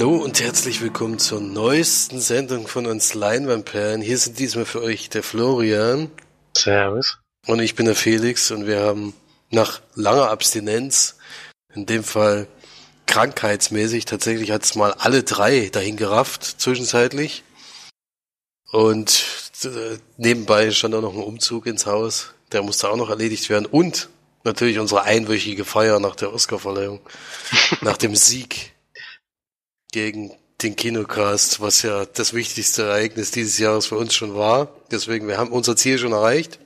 Hallo und herzlich willkommen zur neuesten Sendung von uns Leinwandperlen. Hier sind diesmal für euch der Florian. Servus. Und ich bin der Felix und wir haben nach langer Abstinenz, in dem Fall krankheitsmäßig, tatsächlich hat es mal alle drei dahin gerafft, zwischenzeitlich. Und äh, nebenbei stand auch noch ein Umzug ins Haus, der musste auch noch erledigt werden. Und natürlich unsere einwöchige Feier nach der Oscarverleihung, nach dem Sieg gegen den Kinocast, was ja das wichtigste Ereignis dieses Jahres für uns schon war. Deswegen, wir haben unser Ziel schon erreicht.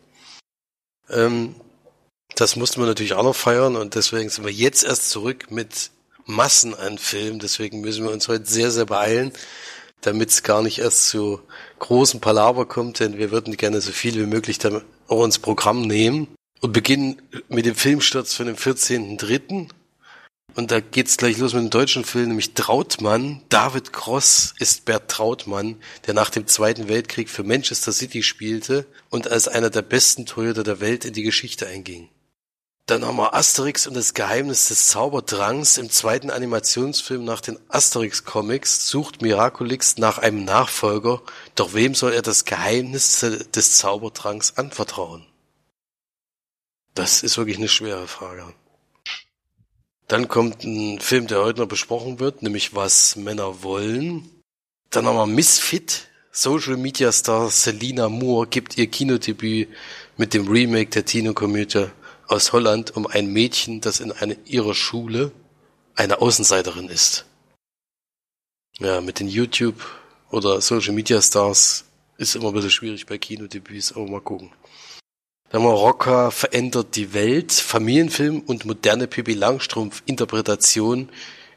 Ähm, das mussten wir natürlich auch noch feiern und deswegen sind wir jetzt erst zurück mit Massen an Filmen. Deswegen müssen wir uns heute sehr, sehr beeilen, damit es gar nicht erst zu großen Palaver kommt, denn wir würden gerne so viel wie möglich damit auch ins Programm nehmen und beginnen mit dem Filmsturz von dem 14.3. Und da geht's gleich los mit dem deutschen Film, nämlich Trautmann. David Cross ist Bert Trautmann, der nach dem Zweiten Weltkrieg für Manchester City spielte und als einer der besten Torhüter der Welt in die Geschichte einging. Dann haben wir Asterix und das Geheimnis des Zauberdrangs. Im zweiten Animationsfilm nach den Asterix-Comics sucht Miraculix nach einem Nachfolger, doch wem soll er das Geheimnis des Zauberdrangs anvertrauen? Das ist wirklich eine schwere Frage. Dann kommt ein Film, der heute noch besprochen wird, nämlich Was Männer wollen. Dann haben wir Misfit. Social Media Star Selina Moore gibt ihr Kinodebüt mit dem Remake der Tino-Komödie aus Holland um ein Mädchen, das in eine, ihrer Schule eine Außenseiterin ist. Ja, mit den YouTube oder Social Media Stars ist immer ein bisschen schwierig bei Kinodebüts, aber mal gucken. Haben wir Rocker verändert die Welt, Familienfilm und moderne Pippi Langstrumpf Interpretation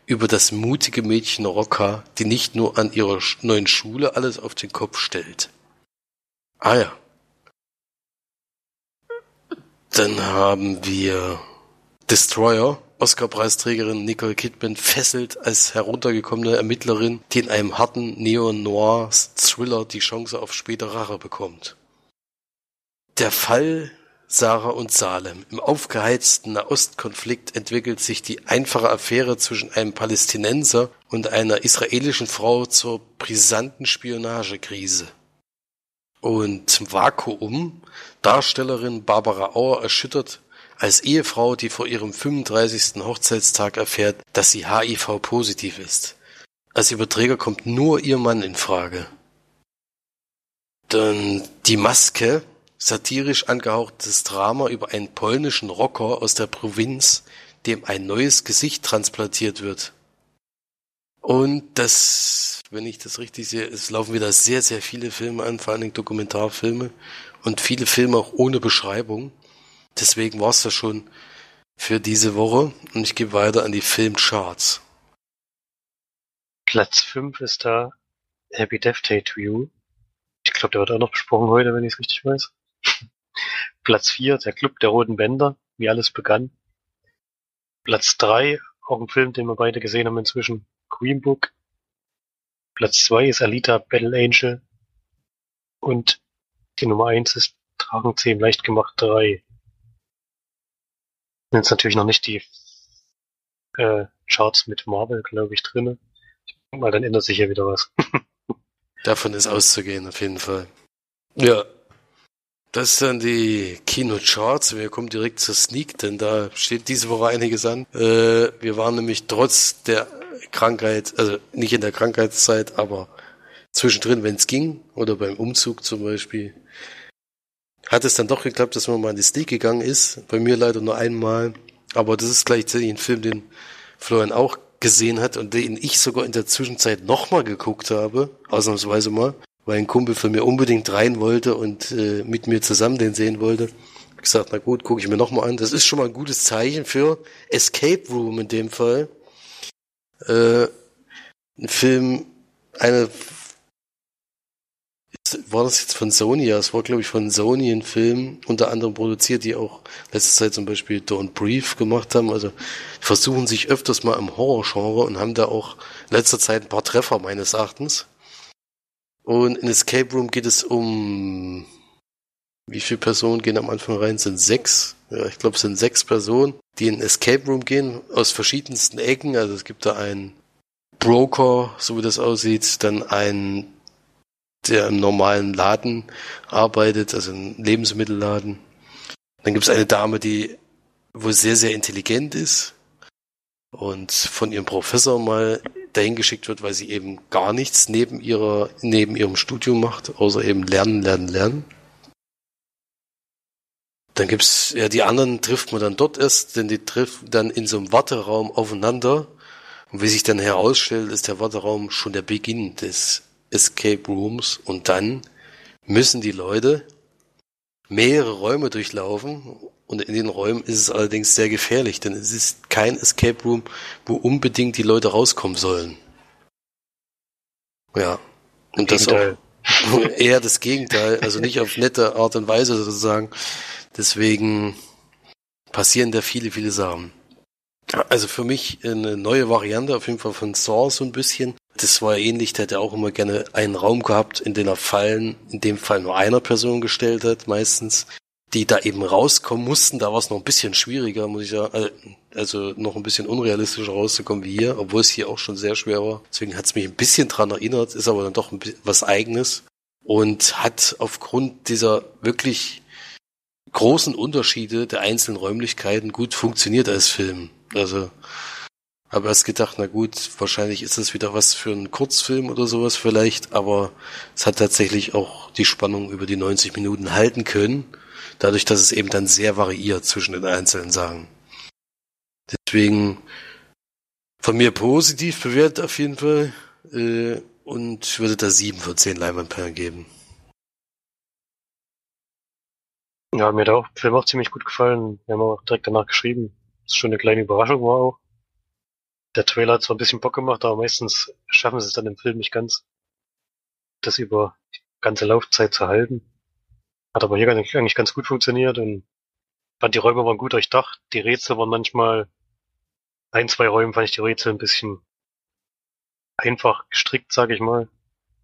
über das mutige Mädchen Rocca, die nicht nur an ihrer neuen Schule alles auf den Kopf stellt. Ah ja. Dann haben wir Destroyer, Oscar-Preisträgerin Nicole Kidman fesselt als heruntergekommene Ermittlerin, die in einem harten Neo-Noir-Thriller die Chance auf später Rache bekommt. Der Fall Sarah und Salem. Im aufgeheizten Nahostkonflikt entwickelt sich die einfache Affäre zwischen einem Palästinenser und einer israelischen Frau zur brisanten Spionagekrise. Und Vakuum, Darstellerin Barbara Auer erschüttert als Ehefrau, die vor ihrem 35. Hochzeitstag erfährt, dass sie HIV-positiv ist. Als Überträger kommt nur ihr Mann in Frage. Dann die Maske, satirisch angehauchtes Drama über einen polnischen Rocker aus der Provinz, dem ein neues Gesicht transplantiert wird. Und das, wenn ich das richtig sehe, es laufen wieder sehr, sehr viele Filme an, vor allen Dingen Dokumentarfilme und viele Filme auch ohne Beschreibung. Deswegen war es das schon für diese Woche und ich gebe weiter an die Filmcharts. Platz 5 ist da Happy Death Day to You. Ich glaube, der wird auch noch besprochen heute, wenn ich es richtig weiß. Platz 4, der Club der Roten Bänder, wie alles begann. Platz 3, auch ein Film, den wir beide gesehen haben inzwischen, Green Book. Platz 2 ist Alita Battle Angel. Und die Nummer 1 ist Dragenzähm leicht gemacht 3. Sind jetzt natürlich noch nicht die äh, Charts mit Marvel, glaube ich, drinne. Ich denke mal, dann ändert sich ja wieder was. Davon ist auszugehen, auf jeden Fall. Ja, das sind die Kinocharts. Wir kommen direkt zur Sneak, denn da steht diese Woche einiges an. Äh, wir waren nämlich trotz der Krankheit, also nicht in der Krankheitszeit, aber zwischendrin, wenn es ging, oder beim Umzug zum Beispiel, hat es dann doch geklappt, dass man mal in die Sneak gegangen ist. Bei mir leider nur einmal. Aber das ist gleichzeitig ein Film, den Florian auch gesehen hat und den ich sogar in der Zwischenzeit nochmal geguckt habe, ausnahmsweise mal weil ein Kumpel von mir unbedingt rein wollte und äh, mit mir zusammen den sehen wollte. Ich gesagt, na gut, gucke ich mir nochmal an. Das ist schon mal ein gutes Zeichen für Escape Room in dem Fall. Äh, ein Film, eine war das jetzt von Sony? Ja, es war, glaube ich, von Sony ein Film, unter anderem produziert, die auch letzte Zeit zum Beispiel Don't Brief gemacht haben. Also versuchen sich öfters mal im Horror-Genre und haben da auch in letzter Zeit ein paar Treffer meines Erachtens. Und in Escape Room geht es um wie viele Personen gehen am Anfang rein? Sind sechs. Ja, ich glaube, es sind sechs Personen, die in Escape Room gehen, aus verschiedensten Ecken. Also es gibt da einen Broker, so wie das aussieht, dann ein, der im normalen Laden arbeitet, also ein Lebensmittelladen. Dann gibt es eine Dame, die wohl sehr, sehr intelligent ist und von ihrem Professor mal dahin geschickt wird, weil sie eben gar nichts neben ihrer, neben ihrem Studium macht, außer eben lernen, lernen, lernen. Dann gibt's, ja, die anderen trifft man dann dort erst, denn die treffen dann in so einem Warteraum aufeinander. Und wie sich dann herausstellt, ist der Warteraum schon der Beginn des Escape Rooms. Und dann müssen die Leute mehrere Räume durchlaufen. Und in den Räumen ist es allerdings sehr gefährlich, denn es ist kein Escape Room, wo unbedingt die Leute rauskommen sollen. Ja. Und das auch eher das Gegenteil, also nicht auf nette Art und Weise sozusagen, Deswegen passieren da viele, viele Sachen. Also für mich eine neue Variante auf jeden Fall von Saw so ein bisschen. Das war ähnlich, der hätte auch immer gerne einen Raum gehabt, in den er Fallen, in dem Fall nur einer Person gestellt hat, meistens, die da eben rauskommen mussten. Da war es noch ein bisschen schwieriger, muss ich sagen. Äh, also noch ein bisschen unrealistischer rauszukommen wie hier, obwohl es hier auch schon sehr schwer war. Deswegen hat es mich ein bisschen dran erinnert, ist aber dann doch was eigenes und hat aufgrund dieser wirklich großen Unterschiede der einzelnen Räumlichkeiten gut funktioniert als Film. Also habe erst gedacht, na gut, wahrscheinlich ist das wieder was für einen Kurzfilm oder sowas vielleicht, aber es hat tatsächlich auch die Spannung über die 90 Minuten halten können, dadurch, dass es eben dann sehr variiert zwischen den einzelnen Sachen. Deswegen von mir positiv bewertet auf jeden Fall äh, und würde da sieben von zehn Leinwandperlen geben. Ja, mir hat auch Film auch ziemlich gut gefallen. Wir haben auch direkt danach geschrieben. Das ist schon eine kleine Überraschung war auch. Der Trailer hat zwar ein bisschen Bock gemacht, aber meistens schaffen sie es dann im Film nicht ganz, das über die ganze Laufzeit zu halten. Hat aber hier eigentlich ganz gut funktioniert und fand die Räume waren gut durchdacht. Die Rätsel waren manchmal, ein, zwei Räume fand ich die Rätsel ein bisschen einfach gestrickt, sag ich mal.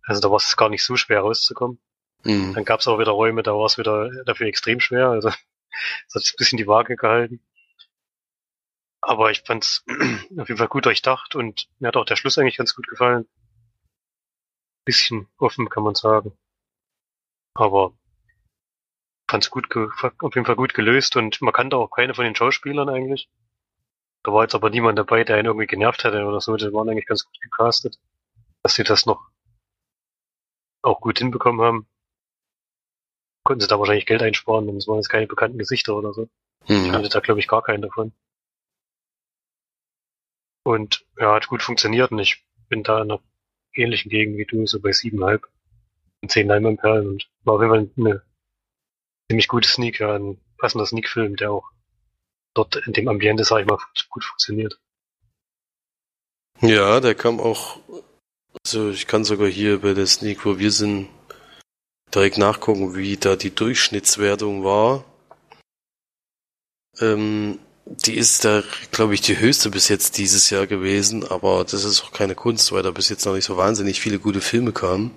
Also da war es gar nicht so schwer rauszukommen. Mhm. Dann gab es auch wieder Räume, da war es wieder dafür extrem schwer. Also das hat sich ein bisschen die Waage gehalten. Aber ich fand es auf jeden Fall gut durchdacht und mir hat auch der Schluss eigentlich ganz gut gefallen. Bisschen offen, kann man sagen. Aber es gut, auf jeden Fall gut gelöst und man kannte auch keine von den Schauspielern eigentlich. Da war jetzt aber niemand dabei, der ihn irgendwie genervt hätte oder so. Die waren eigentlich ganz gut gecastet, dass sie das noch auch gut hinbekommen haben konnten sie da wahrscheinlich Geld einsparen, denn es waren jetzt keine bekannten Gesichter oder so. Mhm. Ich hatte da, glaube ich, gar keinen davon. Und ja, hat gut funktioniert und ich bin da in einer ähnlichen Gegend wie du, so bei siebeneinhalb und zehn Leinwandperlen und war auf jeden Fall eine ziemlich gute Sneak, ja, ein passender Sneak-Film, der auch dort in dem Ambiente, sag ich mal, gut funktioniert. Ja, der kam auch, also ich kann sogar hier bei der Sneak, wo wir sind, direkt nachgucken, wie da die Durchschnittswertung war. Ähm, die ist da, glaube ich, die höchste bis jetzt dieses Jahr gewesen, aber das ist auch keine Kunst, weil da bis jetzt noch nicht so wahnsinnig viele gute Filme kamen.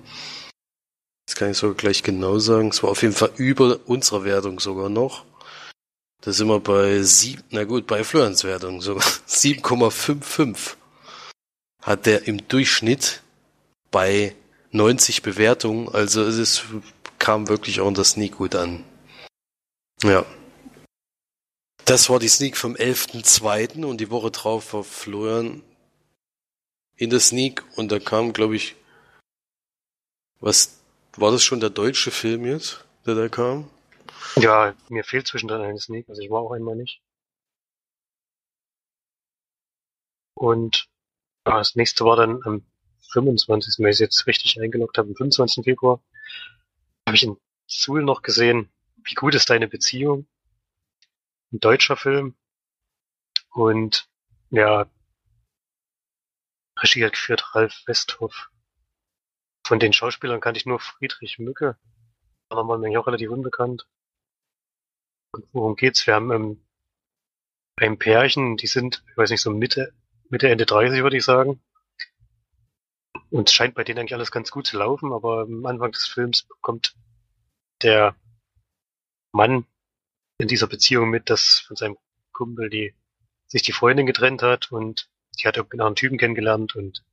Kann ich sogar gleich genau sagen. Es war auf jeden Fall über unserer Wertung sogar noch. Da sind wir bei sieben, na gut, bei Florens Wertung sogar 7,55 hat der im Durchschnitt bei 90 Bewertungen, also es ist, kam wirklich auch unter Sneak gut an. Ja. Das war die Sneak vom 11.2. und die Woche drauf war Florian in der Sneak und da kam, glaube ich, was, war das schon der deutsche Film jetzt, der da kam? Ja, mir fehlt zwischendrin eine Sneak, also ich war auch einmal nicht. Und ja, das nächste war dann am 25. wenn ich jetzt richtig eingeloggt habe, am 25. Februar, habe ich in Suhl noch gesehen, wie gut ist deine Beziehung? Ein deutscher Film. Und ja, Regie hat geführt Ralf Westhoff. Von den Schauspielern kannte ich nur Friedrich Mücke. Aber war mir auch relativ unbekannt. Worum geht's? Wir haben ähm, ein Pärchen, die sind, ich weiß nicht, so Mitte, Mitte, Ende 30 würde ich sagen. Und es scheint bei denen eigentlich alles ganz gut zu laufen, aber am Anfang des Films bekommt der Mann in dieser Beziehung mit, dass von seinem Kumpel die sich die Freundin getrennt hat und die hat irgendeinen Typen kennengelernt und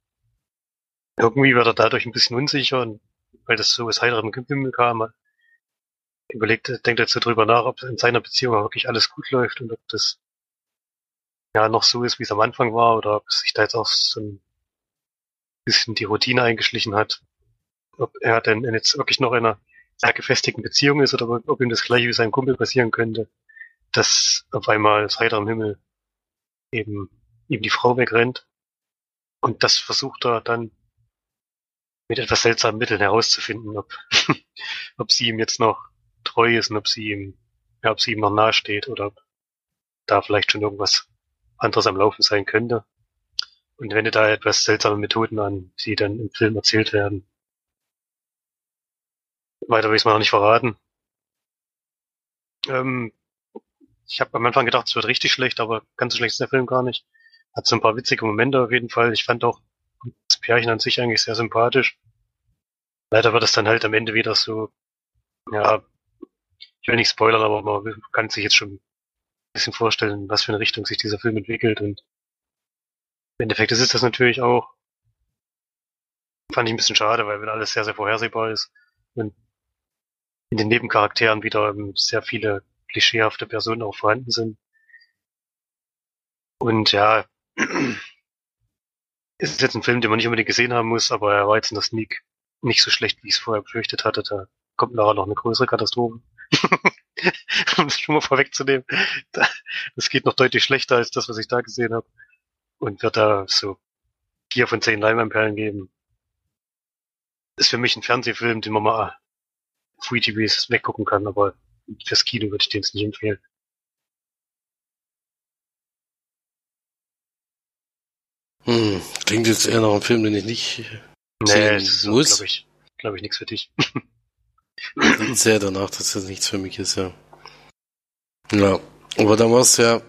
irgendwie wird er dadurch ein bisschen unsicher, weil das so aus heiterem Himmel kam. Überlegt, denkt jetzt so drüber nach, ob in seiner Beziehung wirklich alles gut läuft und ob das ja noch so ist, wie es am Anfang war, oder ob sich da jetzt auch so ein bisschen die Routine eingeschlichen hat. Ob er denn jetzt wirklich noch in einer sehr gefestigten Beziehung ist oder ob ihm das gleiche wie seinem Kumpel passieren könnte, dass auf einmal aus heiterem Himmel eben ihm die Frau wegrennt. Und das versucht er dann mit etwas seltsamen Mitteln herauszufinden, ob, ob sie ihm jetzt noch treu ist und ob sie ihm, ja, ob sie ihm noch nahe steht oder ob da vielleicht schon irgendwas anderes am Laufen sein könnte. Und wendet da etwas seltsame Methoden an, die dann im Film erzählt werden. Weiter will ich es mal noch nicht verraten. Ähm, ich habe am Anfang gedacht, es wird richtig schlecht, aber ganz so schlecht ist der Film gar nicht. Hat so ein paar witzige Momente auf jeden Fall. Ich fand auch das Pärchen an sich eigentlich sehr sympathisch. Leider wird es dann halt am Ende wieder so, ja, ich will nicht spoilern, aber man kann sich jetzt schon ein bisschen vorstellen, was für eine Richtung sich dieser Film entwickelt und im Endeffekt ist es das natürlich auch. Fand ich ein bisschen schade, weil wenn alles sehr, sehr vorhersehbar ist und in den Nebencharakteren wieder sehr viele klischeehafte Personen auch vorhanden sind. Und ja, ist jetzt ein Film, den man nicht unbedingt gesehen haben muss, aber er war jetzt in der Sneak nicht so schlecht, wie ich es vorher befürchtet hatte. Da kommt nachher noch eine größere Katastrophe. um es schon mal vorwegzunehmen. Das geht noch deutlich schlechter als das, was ich da gesehen habe. Und wird da so vier von zehn Leinwandperlen geben. Ist für mich ein Fernsehfilm, den man mal Free TVs weggucken kann, aber fürs Kino würde ich den jetzt nicht empfehlen. Hm, klingt jetzt eher nach einem Film, den ich nicht nee, sehen das muss. glaube ich, glaube ich, nichts für dich. Sehr danach, dass das nichts für mich ist, ja. Ja, aber dann war es ja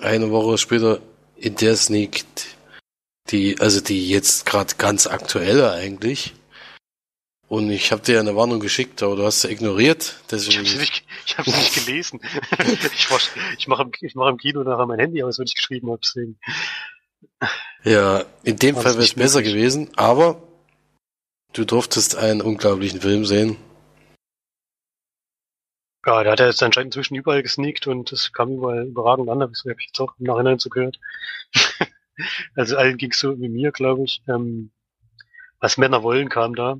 eine Woche später in der Sneak, die, also die jetzt gerade ganz aktuelle eigentlich. Und ich habe dir eine Warnung geschickt, aber du hast sie ignoriert. Ich Deswegen, habe nicht, ich hab's nicht gelesen. ich ich mache im, ich mach im Kino nachher mein Handy aus, wenn ich geschrieben habe. Deswegen. Ja, in dem Fall wäre es besser möglich? gewesen, aber du durftest einen unglaublichen Film sehen. Ja, der hat ja jetzt anscheinend inzwischen überall gesneakt und das kam überall überragend an, habe ich jetzt auch im Nachhinein so gehört. also allen ging's so wie mir, glaube ich. Ähm, was Männer wollen kam da.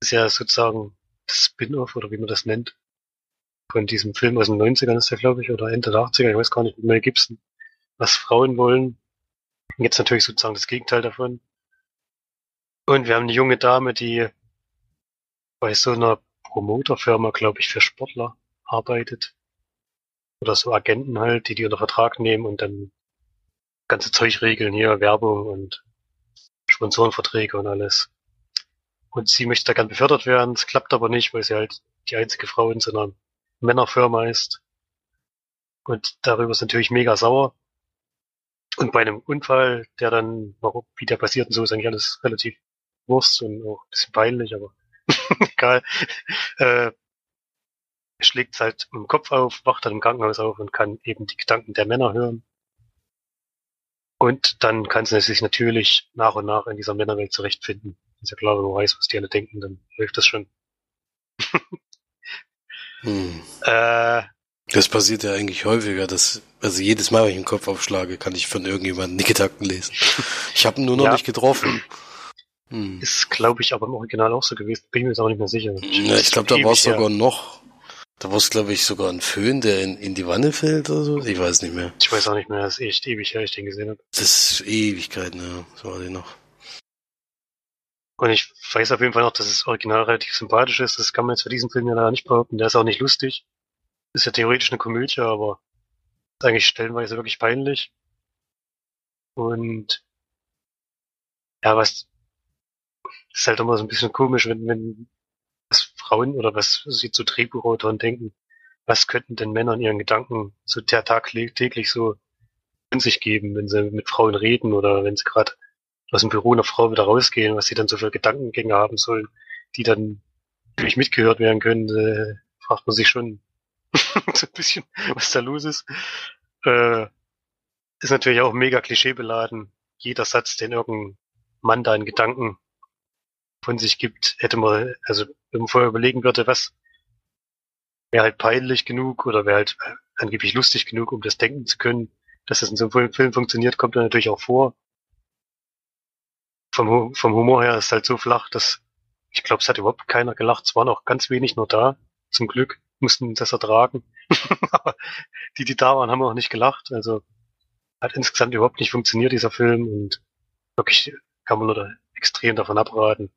ist ja sozusagen das Spin-off oder wie man das nennt. Von diesem Film aus den 90ern ist der, glaube ich, oder Ende der 80er, ich weiß gar nicht, mit Mel Gibson. Was Frauen wollen. Jetzt natürlich sozusagen das Gegenteil davon. Und wir haben eine junge Dame, die bei so einer Promoterfirma, glaube ich, für Sportler arbeitet. Oder so Agenten halt, die die unter Vertrag nehmen und dann ganze Zeug regeln, hier Werbung und Sponsorenverträge und alles. Und sie möchte da gern befördert werden, es klappt aber nicht, weil sie halt die einzige Frau in so einer Männerfirma ist. Und darüber ist natürlich mega sauer. Und bei einem Unfall, der dann, warum, wie der passiert und so, ist eigentlich alles relativ Wurst und auch ein bisschen peinlich, aber egal. Äh, schlägt halt im Kopf auf, wacht dann im Krankenhaus auf und kann eben die Gedanken der Männer hören. Und dann kann sie sich natürlich nach und nach in dieser Männerwelt zurechtfinden. Ist ja klar, wenn man weiß, was die alle denken, dann läuft das schon. Hm. Äh, Das passiert ja eigentlich häufiger, dass, also jedes Mal, wenn ich den Kopf aufschlage, kann ich von irgendjemandem die Gedanken lesen. Ich habe ihn nur noch Ja. nicht getroffen. Hm. ist, glaube ich, aber im Original auch so gewesen. Bin ich mir jetzt auch nicht mehr sicher. Ja, ich glaube, da war es her. sogar noch, da war es, glaube ich, sogar ein Föhn, der in, in die Wanne fällt oder so. Ich weiß nicht mehr. Ich weiß auch nicht mehr, das ist echt ewig her, ich den gesehen habe. Das ist Ewigkeiten, ja. So war die noch. Und ich weiß auf jeden Fall noch, dass das Original relativ sympathisch ist. Das kann man jetzt für diesen Film ja leider nicht behaupten. Der ist auch nicht lustig. Ist ja theoretisch eine Komödie, aber ist eigentlich stellenweise wirklich peinlich. Und ja, was ist halt immer so ein bisschen komisch, wenn, wenn was Frauen oder was sie zu Drehbuchautoren denken, was könnten denn Männer in ihren Gedanken so der Tag täglich so in sich geben, wenn sie mit Frauen reden oder wenn sie gerade aus dem Büro einer Frau wieder rausgehen, was sie dann so für Gedankengänge haben sollen, die dann natürlich mitgehört werden können, äh, fragt man sich schon so ein bisschen, was da los ist. Äh, ist natürlich auch mega klischeebeladen. Jeder Satz, den irgendein Mann da in Gedanken von sich gibt, hätte man, also wenn man vorher überlegen würde, was wäre halt peinlich genug oder wäre halt angeblich lustig genug, um das denken zu können, dass das in so einem Film funktioniert, kommt dann natürlich auch vor. Vom, vom Humor her ist es halt so flach, dass ich glaube, es hat überhaupt keiner gelacht. Es waren auch ganz wenig nur da, zum Glück, mussten das ertragen. Aber die, die da waren, haben auch nicht gelacht. Also hat insgesamt überhaupt nicht funktioniert, dieser Film. Und wirklich kann man nur da extrem davon abraten.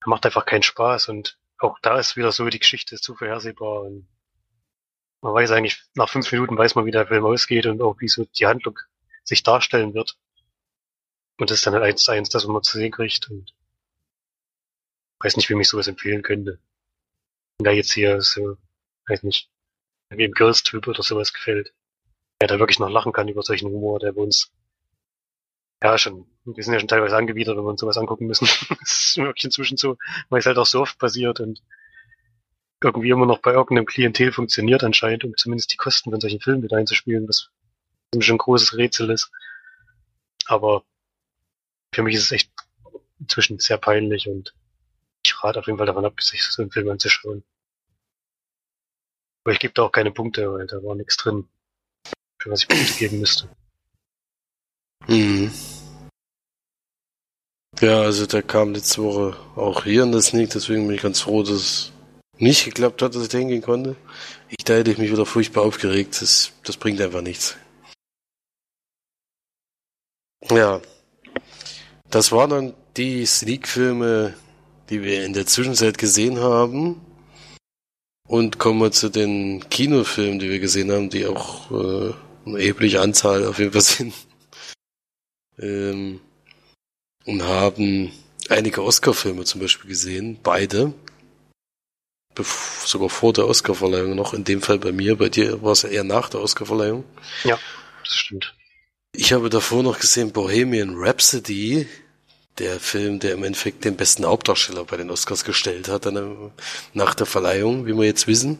Er macht einfach keinen Spaß und auch da ist wieder so, die Geschichte ist zu vorhersehbar und man weiß eigentlich, nach fünf Minuten weiß man, wie der Film ausgeht und auch wie so die Handlung sich darstellen wird. Und das ist dann halt eins zu eins das, man zu sehen kriegt und weiß nicht, wie mich sowas empfehlen könnte. Da jetzt hier so, weiß nicht, im Girls-Typ oder sowas gefällt. Der da wirklich noch lachen kann über solchen Humor, der bei uns ja schon, wir sind ja schon teilweise angewidert, wenn wir uns sowas angucken müssen. das ist wirklich inzwischen so, weil es halt auch so oft passiert und irgendwie immer noch bei irgendeinem Klientel funktioniert anscheinend, um zumindest die Kosten von solchen Filmen wieder einzuspielen, was schon ein großes Rätsel ist. Aber für mich ist es echt inzwischen sehr peinlich und ich rate auf jeden Fall davon ab, sich so einen Film anzuschauen. Aber ich gebe da auch keine Punkte, weil da war nichts drin, für was ich Punkte geben müsste. Mhm. Ja, also der kam letzte Woche auch hier in das Sneak, deswegen bin ich ganz froh, dass es nicht geklappt hat, dass ich da hingehen konnte. Ich, da hätte ich mich wieder furchtbar aufgeregt. Das, das bringt einfach nichts. Ja. Das waren dann die Sneak-Filme, die wir in der Zwischenzeit gesehen haben. Und kommen wir zu den Kinofilmen, die wir gesehen haben, die auch äh, eine erhebliche Anzahl auf jeden Fall sind. Ähm, und haben einige Oscar-Filme zum Beispiel gesehen, beide. Bef sogar vor der Oscar-Verleihung noch, in dem Fall bei mir, bei dir war es ja eher nach der Oscar-Verleihung. Ja, das stimmt. Ich habe davor noch gesehen Bohemian Rhapsody, der Film, der im Endeffekt den besten Hauptdarsteller bei den Oscars gestellt hat, nach der Verleihung, wie wir jetzt wissen.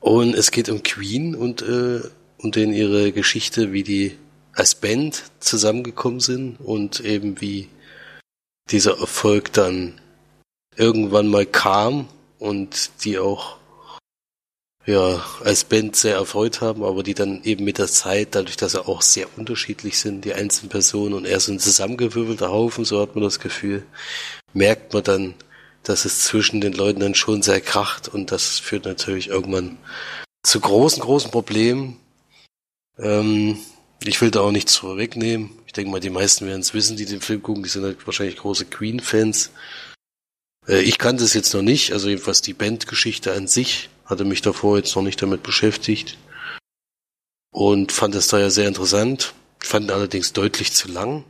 Und es geht um Queen und, äh, und in ihre Geschichte, wie die als Band zusammengekommen sind und eben wie dieser Erfolg dann irgendwann mal kam und die auch ja als Band sehr erfreut haben, aber die dann eben mit der Zeit, dadurch, dass sie auch sehr unterschiedlich sind, die einzelnen Personen und eher so ein zusammengewürfelter Haufen, so hat man das Gefühl, merkt man dann, dass es zwischen den Leuten dann schon sehr kracht und das führt natürlich irgendwann zu großen, großen Problemen. Ähm, ich will da auch nichts vorwegnehmen. Ich denke mal, die meisten werden es wissen, die den Film gucken. Die sind halt wahrscheinlich große Queen-Fans. Äh, ich kannte es jetzt noch nicht. Also jedenfalls die Bandgeschichte an sich hatte mich davor jetzt noch nicht damit beschäftigt. Und fand es daher sehr interessant. Fand allerdings deutlich zu lang.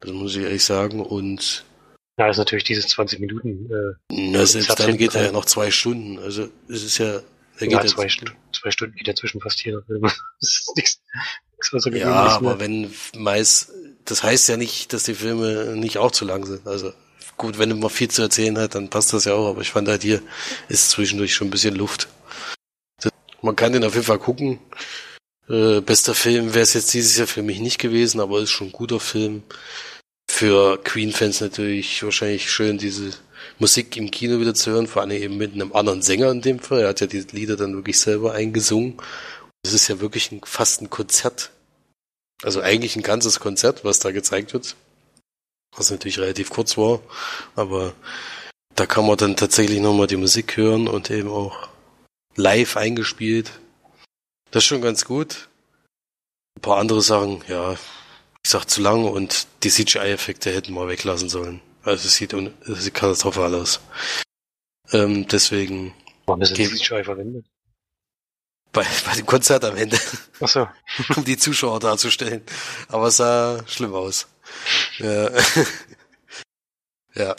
Das muss ich ehrlich sagen. Und ja, ist natürlich dieses 20 Minuten. Äh, na, selbst dann geht er ja noch zwei Stunden. Also es ist ja. Er geht ja, zwei, St zwei Stunden geht dazwischen fast jeder Film. das ist nichts, so ja, aber wenn meist, das heißt ja nicht, dass die Filme nicht auch zu lang sind. Also gut, wenn man viel zu erzählen hat, dann passt das ja auch, aber ich fand halt hier ist zwischendurch schon ein bisschen Luft. Das, man kann den auf jeden Fall gucken. Äh, bester Film wäre es jetzt dieses Jahr für mich nicht gewesen, aber ist schon ein guter Film. Für Queen-Fans natürlich wahrscheinlich schön, diese Musik im Kino wieder zu hören, vor allem eben mit einem anderen Sänger in dem Fall. Er hat ja die Lieder dann wirklich selber eingesungen es ist ja wirklich ein, fast ein Konzert. Also eigentlich ein ganzes Konzert, was da gezeigt wird. Was natürlich relativ kurz war. Aber da kann man dann tatsächlich nochmal die Musik hören und eben auch live eingespielt. Das ist schon ganz gut. Ein paar andere Sachen, ja, ich sag zu lang und die CGI-Effekte hätten wir weglassen sollen. Also es sieht, es sieht katastrophal aus. Ähm, deswegen. Warum ist denn CGI verwendet? bei, bei dem Konzert am Ende. Ach so. um die Zuschauer darzustellen. Aber es sah schlimm aus. Ja.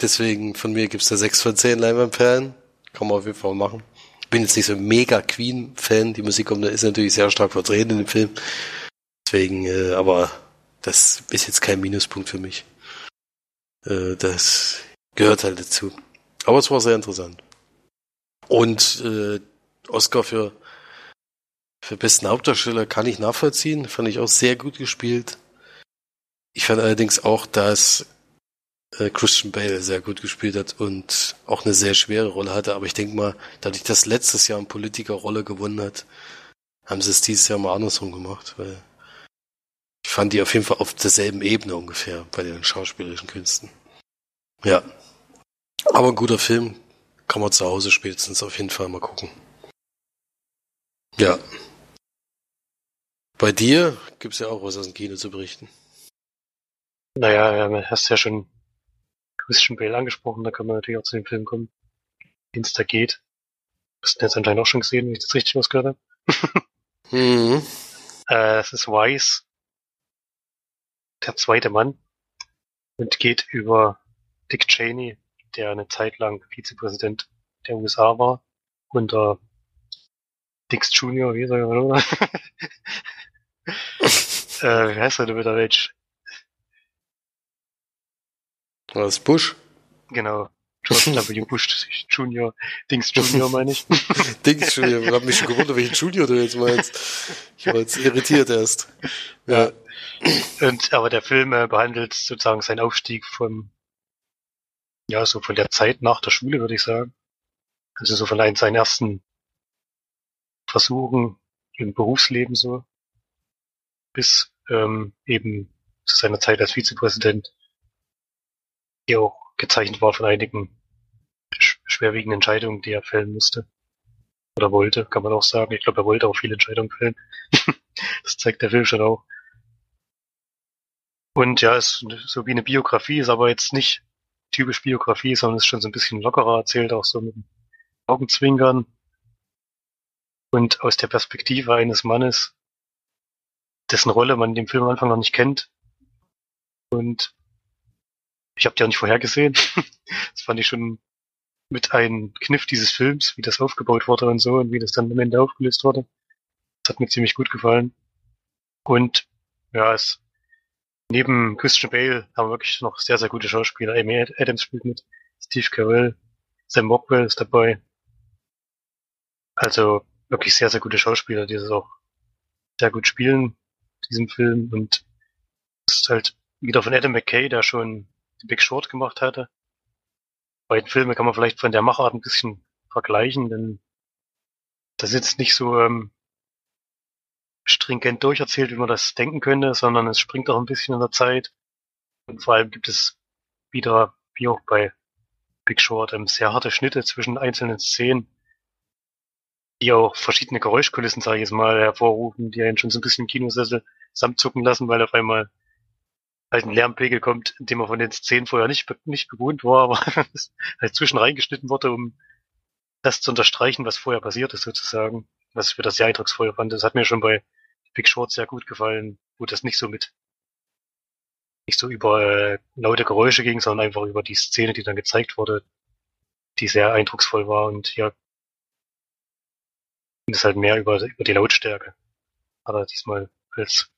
Deswegen von mir gibt's da sechs von zehn Leinwandperlen. Kann man auf jeden Fall machen. Bin jetzt nicht so mega Queen-Fan. Die Musik ist natürlich sehr stark vertreten in dem Film. Deswegen, äh, aber das ist jetzt kein Minuspunkt für mich. Äh, das gehört halt dazu. Aber es war sehr interessant. Und äh, Oscar für Für besten Hauptdarsteller kann ich nachvollziehen, fand ich auch sehr gut gespielt. Ich fand allerdings auch, dass äh, Christian Bale sehr gut gespielt hat und auch eine sehr schwere Rolle hatte. Aber ich denke mal, dadurch, dass letztes Jahr eine Politikerrolle gewonnen hat, haben sie es dieses Jahr mal andersrum gemacht, weil ich fand die auf jeden Fall auf derselben Ebene ungefähr bei den schauspielerischen Künsten. Ja. Aber ein guter Film. Kann man zu Hause spätestens auf jeden Fall mal gucken. Ja. Bei dir gibt's ja auch was aus dem Kino zu berichten. Naja, ja, hast ja schon Christian Bale angesprochen, da kann man natürlich auch zu dem Film kommen, den es da geht. Hast du jetzt anscheinend auch schon gesehen, wenn ich das richtig ausgehört habe. mhm. äh, es ist Wise, der zweite Mann, und geht über Dick Cheney, der eine Zeit lang Vizepräsident der USA war, unter Dix Junior, wie soll man äh, wie heißt er denn wieder, Mensch? Was, Bush? Genau. George W. Bush Junior. Dings Junior meine ich. Dings Junior. Ich habe mich schon gewundert, welchen Junior du jetzt meinst. Ich war jetzt irritiert erst. Ja. Und, aber der Film äh, behandelt sozusagen seinen Aufstieg vom, ja, so von der Zeit nach der Schule, würde ich sagen. Also so von einem seinen ersten Versuchen im Berufsleben so. Bis ähm, eben zu seiner Zeit als Vizepräsident die auch gezeichnet war von einigen schwerwiegenden Entscheidungen, die er fällen musste. Oder wollte, kann man auch sagen. Ich glaube, er wollte auch viele Entscheidungen fällen. das zeigt der Film schon auch. Und ja, ist so wie eine Biografie, ist aber jetzt nicht typisch Biografie, sondern ist schon so ein bisschen lockerer erzählt, auch so mit Augenzwinkern. Und aus der Perspektive eines Mannes, dessen Rolle man in dem Film am Anfang noch nicht kennt. Und ich habe die auch nicht vorhergesehen. das fand ich schon mit einem Kniff dieses Films, wie das aufgebaut wurde und so und wie das dann am Ende aufgelöst wurde. Das hat mir ziemlich gut gefallen. Und ja, es neben Christian Bale haben wir wirklich noch sehr, sehr gute Schauspieler. Amy Adams spielt mit, Steve Carell, Sam Rockwell ist dabei. Also wirklich sehr, sehr gute Schauspieler, die das auch sehr gut spielen, diesem Film. Und es ist halt wieder von Adam McKay, der schon The Big Short gemacht hatte. Beiden Filme kann man vielleicht von der Machart ein bisschen vergleichen, denn das ist jetzt nicht so ähm, stringent durcherzählt, wie man das denken könnte, sondern es springt auch ein bisschen in der Zeit. Und vor allem gibt es wieder, wie auch bei Big Short, ähm, sehr harte Schnitte zwischen einzelnen Szenen, die auch verschiedene Geräuschkulissen, sage ich jetzt mal, hervorrufen, die einen schon so ein bisschen im Kinosessel zusammenzucken lassen, weil auf einmal halt ein Lärmpegel kommt, den man von den Szenen vorher nicht, nicht gewohnt war, aber halt zwischen reingeschnitten wurde, um das zu unterstreichen, was vorher passiert ist, sozusagen. Was ich das sehr eindrucksvoll fand. Das hat mir schon bei Big Short sehr gut gefallen, wo das nicht so mit nicht so über äh, laute Geräusche ging, sondern einfach über die Szene, die dann gezeigt wurde, die sehr eindrucksvoll war und ja, und es halt mehr über, über die Lautstärke. Hat er diesmal als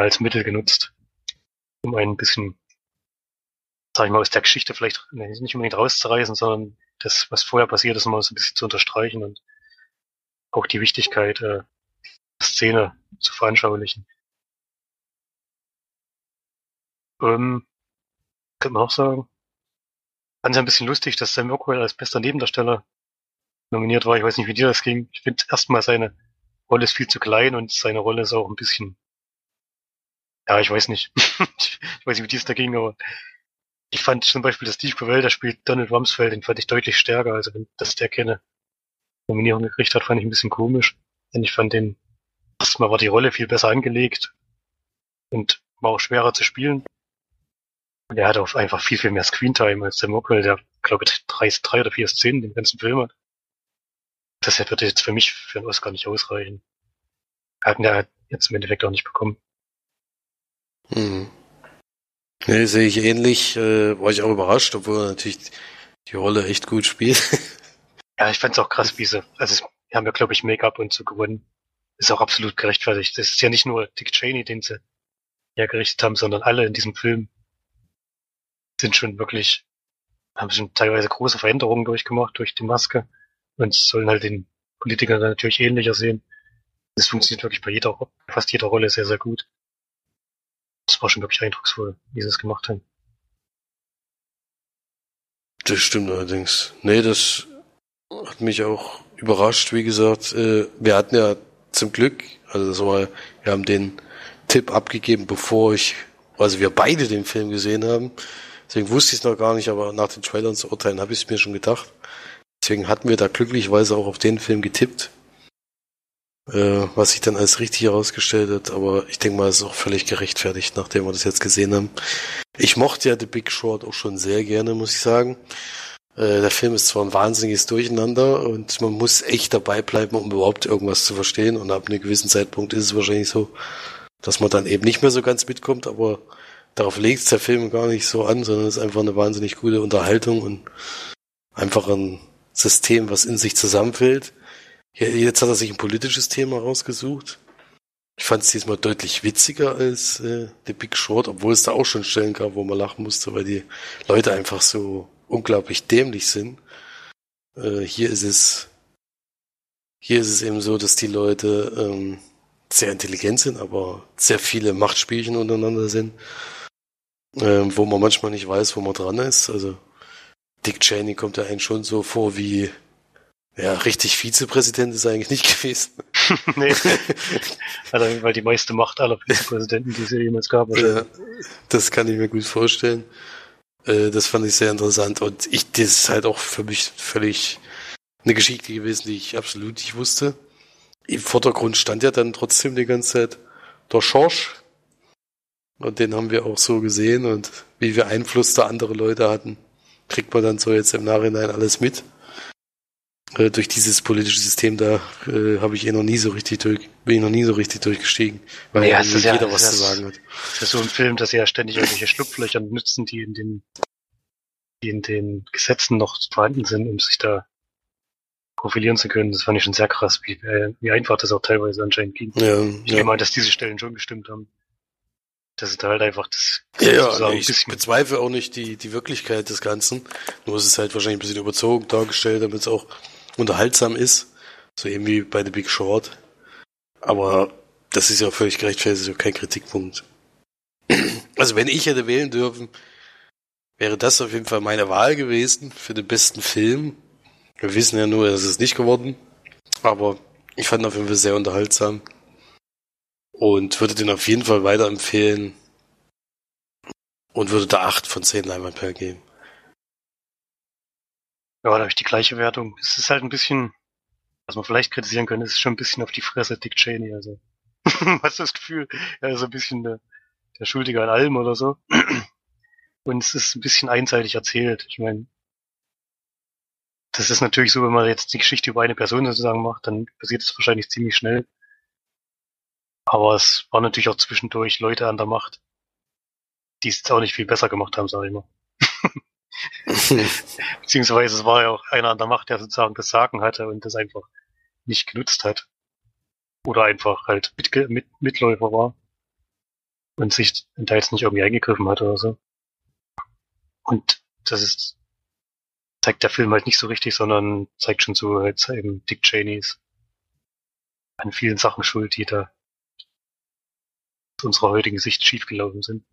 als Mittel genutzt, um ein bisschen, sag ich mal, aus der Geschichte vielleicht nicht unbedingt rauszureißen, sondern das, was vorher passiert ist, mal so ein bisschen zu unterstreichen und auch die Wichtigkeit äh, der Szene zu veranschaulichen. Ähm, könnte man auch sagen. Fand es ein bisschen lustig, dass Sam Rockwell als bester Nebendarsteller nominiert war. Ich weiß nicht, wie dir das ging. Ich finde erstmal seine Rolle ist viel zu klein und seine Rolle ist auch ein bisschen ja, ich weiß nicht. ich weiß nicht, wie dies da ging, aber ich fand zum Beispiel, dass Steve Carell, der spielt Donald Rumsfeld, den fand ich deutlich stärker. Also, dass der keine Nominierung gekriegt hat, fand ich ein bisschen komisch. Denn ich fand den, erstmal war die Rolle viel besser angelegt und war auch schwerer zu spielen. Und er hatte auch einfach viel, viel mehr Screentime als der Mockwell, der, glaube ich, drei, drei oder vier Szenen den ganzen Film hat. Das würde jetzt für mich für einen Oscar nicht ausreichen. Er hat ihn ja jetzt im Endeffekt auch nicht bekommen. Hm. Nee, sehe ich ähnlich. Äh, war ich auch überrascht, obwohl er natürlich die Rolle echt gut spielt. ja, ich fand's auch krass, wie sie, also wir haben ja, glaube ich, Make-up und so gewonnen. Ist auch absolut gerechtfertigt. Das ist ja nicht nur Dick Cheney, den sie hergerichtet haben, sondern alle in diesem Film sind schon wirklich, haben schon teilweise große Veränderungen durchgemacht durch die Maske und sollen halt den Politiker dann natürlich ähnlicher sehen. Das funktioniert wirklich bei jeder, fast jeder Rolle sehr, sehr gut. Das war schon wirklich eindrucksvoll, wie sie es gemacht haben. Das stimmt allerdings. Nee, das hat mich auch überrascht. Wie gesagt, äh, wir hatten ja zum Glück, also das war, wir haben den Tipp abgegeben, bevor ich, also wir beide den Film gesehen haben. Deswegen wusste ich es noch gar nicht, aber nach den Trailern zu urteilen habe ich es mir schon gedacht. Deswegen hatten wir da glücklicherweise auch auf den Film getippt. Äh, was sich dann als richtig herausgestellt hat, aber ich denke mal, es ist auch völlig gerechtfertigt, nachdem wir das jetzt gesehen haben. Ich mochte ja The Big Short auch schon sehr gerne, muss ich sagen. Äh, der Film ist zwar ein wahnsinniges Durcheinander und man muss echt dabei bleiben, um überhaupt irgendwas zu verstehen. Und ab einem gewissen Zeitpunkt ist es wahrscheinlich so, dass man dann eben nicht mehr so ganz mitkommt, aber darauf legt der Film gar nicht so an, sondern es ist einfach eine wahnsinnig gute Unterhaltung und einfach ein System, was in sich zusammenfällt. Jetzt hat er sich ein politisches Thema rausgesucht. Ich fand es diesmal deutlich witziger als äh, The Big Short, obwohl es da auch schon Stellen gab, wo man lachen musste, weil die Leute einfach so unglaublich dämlich sind. Äh, hier ist es hier ist es eben so, dass die Leute ähm, sehr intelligent sind, aber sehr viele Machtspielchen untereinander sind, ähm, wo man manchmal nicht weiß, wo man dran ist. Also Dick Cheney kommt ja eigentlich schon so vor wie ja, richtig Vizepräsident ist er eigentlich nicht gewesen. nee. also, weil die meiste Macht aller Vizepräsidenten, die es jemals gab. Ja, das kann ich mir gut vorstellen. Äh, das fand ich sehr interessant. Und ich, das ist halt auch für mich völlig eine Geschichte gewesen, die ich absolut nicht wusste. Im Vordergrund stand ja dann trotzdem die ganze Zeit der Schorsch. Und den haben wir auch so gesehen. Und wie wir Einfluss da andere Leute hatten, kriegt man dann so jetzt im Nachhinein alles mit. Äh, durch dieses politische System da äh, habe ich eh noch nie so richtig durch, bin ich noch nie so richtig durchgestiegen, weil ja, jeder ja, was zu sagen hat. Das ist so ein Film, dass sie ja ständig irgendwelche Schlupflöcher nützen, die in den, die in den Gesetzen noch vorhanden sind, um sich da profilieren zu können. Das fand ich schon sehr krass, wie, äh, wie einfach das auch teilweise anscheinend ging. Ja, ich ja. nehme an, dass diese Stellen schon gestimmt haben. Das ist halt einfach das. Ja, ja sagen, ich bezweifle auch nicht die, die Wirklichkeit des Ganzen. Nur ist es halt wahrscheinlich ein bisschen überzogen dargestellt, damit es auch unterhaltsam ist. So eben wie bei The Big Short. Aber das ist ja völlig gerechtfertigt, das ist ja kein Kritikpunkt. Also wenn ich hätte wählen dürfen, wäre das auf jeden Fall meine Wahl gewesen für den besten Film. Wir wissen ja nur, es ist nicht geworden. Aber ich fand auf jeden Fall sehr unterhaltsam. Und würde den auf jeden Fall weiterempfehlen. Und würde da acht von zehn Leinwandperlen geben. Ja, da habe ich die gleiche Wertung. Es ist halt ein bisschen, was man vielleicht kritisieren könnte, ist schon ein bisschen auf die Fresse Dick Cheney. Also, du das Gefühl, er ist ein bisschen der, der Schuldige an allem oder so. Und es ist ein bisschen einseitig erzählt. Ich meine, das ist natürlich so, wenn man jetzt die Geschichte über eine Person sozusagen macht, dann passiert es wahrscheinlich ziemlich schnell. Aber es war natürlich auch zwischendurch Leute an der Macht, die es auch nicht viel besser gemacht haben, sage ich mal. Beziehungsweise es war ja auch einer an der Macht, der sozusagen das Sagen hatte und das einfach nicht genutzt hat. Oder einfach halt mit, mit, Mitläufer war. Und sich da jetzt nicht irgendwie eingegriffen hat oder so. Und das ist, zeigt der Film halt nicht so richtig, sondern zeigt schon so halt eben Dick Cheneys an vielen Sachen schuld, die da zu unserer heutigen Sicht schiefgelaufen sind.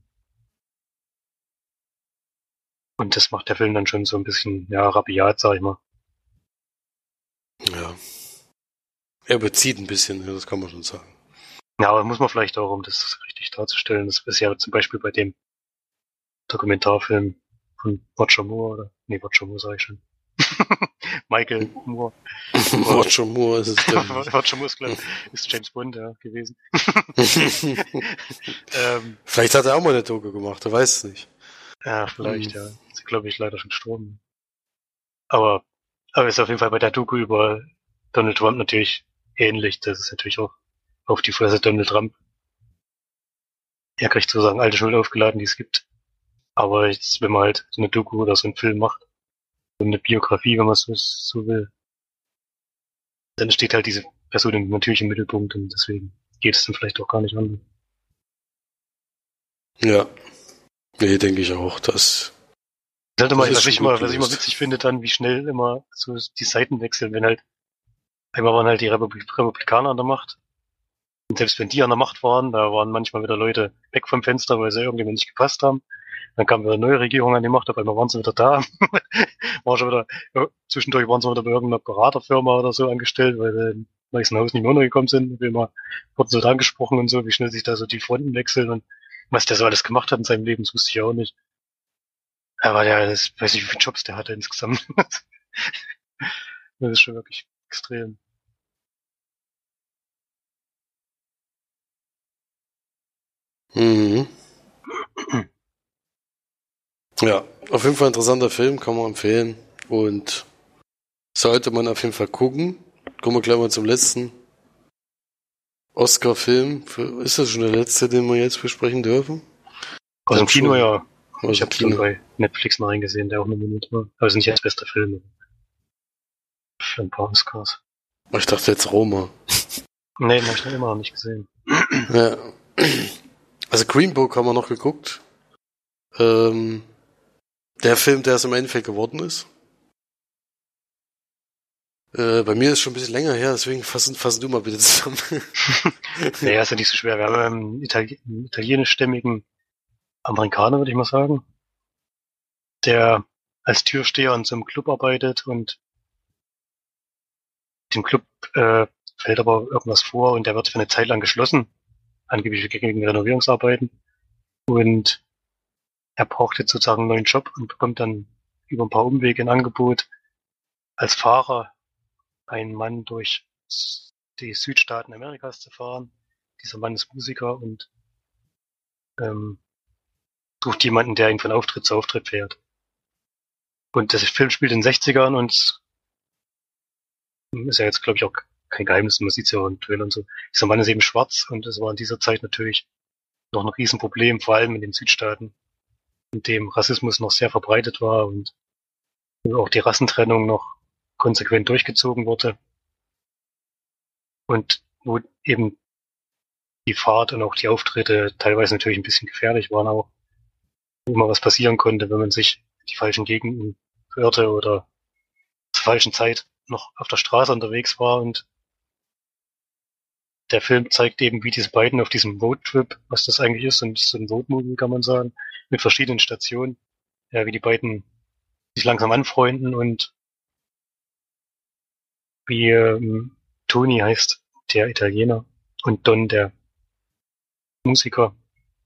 Und das macht der Film dann schon so ein bisschen, ja, rabiat, sag ich mal. Ja. Er überzieht ein bisschen, das kann man schon sagen. Ja, aber muss man vielleicht auch, um das richtig darzustellen, das ist ja zum Beispiel bei dem Dokumentarfilm von Roger Moore, oder, nee, Roger Moore sag ich schon. Michael Moore. Roger Moore ist es, Roger Moore ist, glaub, ist James Bond, ja, gewesen. ähm, Vielleicht hat er auch mal eine Doku gemacht, er weiß es nicht. Ja, vielleicht, mhm. ja. Ist, glaube ich, leider schon gestorben. Aber, aber ist auf jeden Fall bei der Doku über Donald Trump natürlich ähnlich. Das ist natürlich auch auf die Fresse Donald Trump. Er kriegt sozusagen alte Schuld aufgeladen, die es gibt. Aber jetzt, wenn man halt so eine Doku oder so einen Film macht, so eine Biografie, wenn man es so will, dann steht halt diese Person natürlich im Mittelpunkt und deswegen geht es dann vielleicht auch gar nicht an. Ja, Nee, denke ich auch. Das, halt immer, was, ich mal, was ich mal witzig finde, dann, wie schnell immer so die Seiten wechseln, wenn halt Einmal waren halt die Republik Republikaner an der Macht. Und selbst wenn die an der Macht waren, da waren manchmal wieder Leute weg vom Fenster, weil sie irgendjemand nicht gepasst haben. Dann kam wieder eine neue Regierung an die Macht, auf einmal waren sie wieder da. war schon wieder, ja, zwischendurch waren sie wieder bei irgendeiner Beraterfirma oder so angestellt, weil sie im Weißen Haus nicht mehr untergekommen sind. Wie immer wurden so da angesprochen und so, wie schnell sich da so die Fronten wechseln und was der so alles gemacht hat in seinem Leben, das wusste ich auch nicht. Aber der, das, weiß ich, wie viele Jobs der hatte insgesamt. das ist schon wirklich extrem. Mhm. Ja, auf jeden Fall interessanter Film, kann man empfehlen. Und sollte man auf jeden Fall gucken. Kommen wir gleich mal zum letzten Oscar-Film. Ist das schon der letzte, den wir jetzt besprechen dürfen? Aus dem Kino, ja. Aus Ich habe schon bei Netflix mal reingesehen, der auch nominiert war. Also nicht als bester Film. Für ein paar Oscars. Ich dachte jetzt Roma. Nee, den habe ich noch immer noch nicht gesehen. Ja. Also Green Book haben wir noch geguckt. Ähm, der Film, der es im Endeffekt geworden ist. Äh, bei mir ist schon ein bisschen länger her, deswegen fassen, fassen du mal bitte zusammen. Naja, ist ja nicht so schwer. Wir haben einen, Itali einen italienischstämmigen Amerikaner, würde ich mal sagen, der als Türsteher in so einem Club arbeitet und dem Club äh, fällt aber irgendwas vor und der wird für eine Zeit lang geschlossen, angeblich gegen Renovierungsarbeiten. Und er braucht jetzt sozusagen einen neuen Job und bekommt dann über ein paar Umwege ein Angebot, als Fahrer einen Mann durch die Südstaaten Amerikas zu fahren. Dieser Mann ist Musiker und ähm, sucht jemanden, der ihn von Auftritt zu Auftritt fährt. Und das Film spielt in den 60ern und ist ja jetzt, glaube ich, auch kein Geheimnis, man sieht es ja auch im Trailer und so. Dieser Mann ist eben schwarz und es war in dieser Zeit natürlich noch ein Riesenproblem, vor allem in den Südstaaten, in dem Rassismus noch sehr verbreitet war und auch die Rassentrennung noch konsequent durchgezogen wurde. Und wo eben die Fahrt und auch die Auftritte teilweise natürlich ein bisschen gefährlich waren auch, immer was passieren konnte, wenn man sich die falschen Gegenden verirrte oder zur falschen Zeit noch auf der Straße unterwegs war. Und der Film zeigt eben, wie diese beiden auf diesem Roadtrip, was das eigentlich ist, und so ein Roadmovie kann man sagen, mit verschiedenen Stationen, ja, wie die beiden sich langsam anfreunden und wie ähm, Tony heißt, der Italiener, und Don, der Musiker,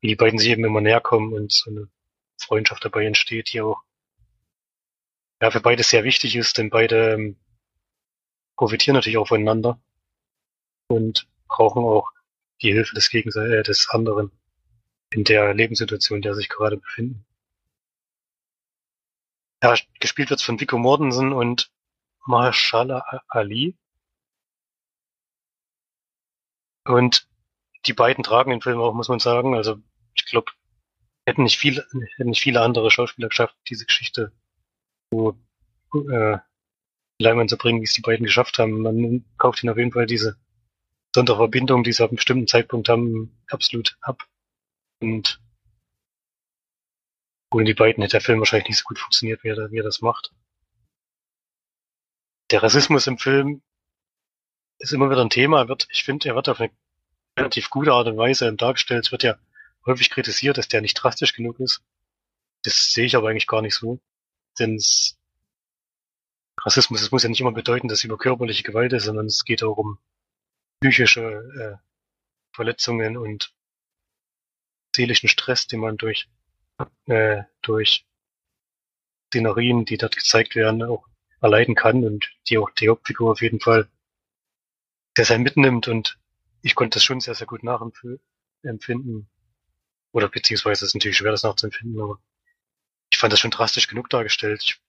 wie die beiden sich eben immer näher kommen und so eine Freundschaft dabei entsteht, die auch ja, für beide sehr wichtig ist, denn beide ähm, profitieren natürlich auch voneinander und brauchen auch die Hilfe des Gegenseits äh, des anderen in der Lebenssituation, in der sich gerade befinden. Ja, gespielt wird von Vico Mortensen und Mahershala Ali. Und die beiden tragen den Film auch, muss man sagen. Also ich glaube, hätten nicht viele, hätten nicht viele andere Schauspieler geschafft, diese Geschichte so äh, Leinwand zu bringen, wie es die beiden geschafft haben. Man kauft ihnen auf jeden Fall diese Sonderverbindung, die sie ab einem bestimmten Zeitpunkt haben, absolut ab. Und ohne die beiden hätte der Film wahrscheinlich nicht so gut funktioniert, wie er, wie er das macht. Der Rassismus im Film ist immer wieder ein Thema. Er wird, ich finde, er wird auf eine relativ gute Art und Weise dargestellt. Es wird ja häufig kritisiert, dass der nicht drastisch genug ist. Das sehe ich aber eigentlich gar nicht so. Denn Rassismus, es muss ja nicht immer bedeuten, dass es über körperliche Gewalt ist, sondern es geht auch um psychische äh, Verletzungen und seelischen Stress, den man durch äh, durch Szenerien, die dort gezeigt werden, auch erleiden kann und die auch die Hauptfigur auf jeden Fall sehr, sehr mitnimmt und ich konnte das schon sehr, sehr gut nachempfinden. Oder beziehungsweise es ist natürlich schwer, das nachzuempfinden, aber ich fand das schon drastisch genug dargestellt. Ich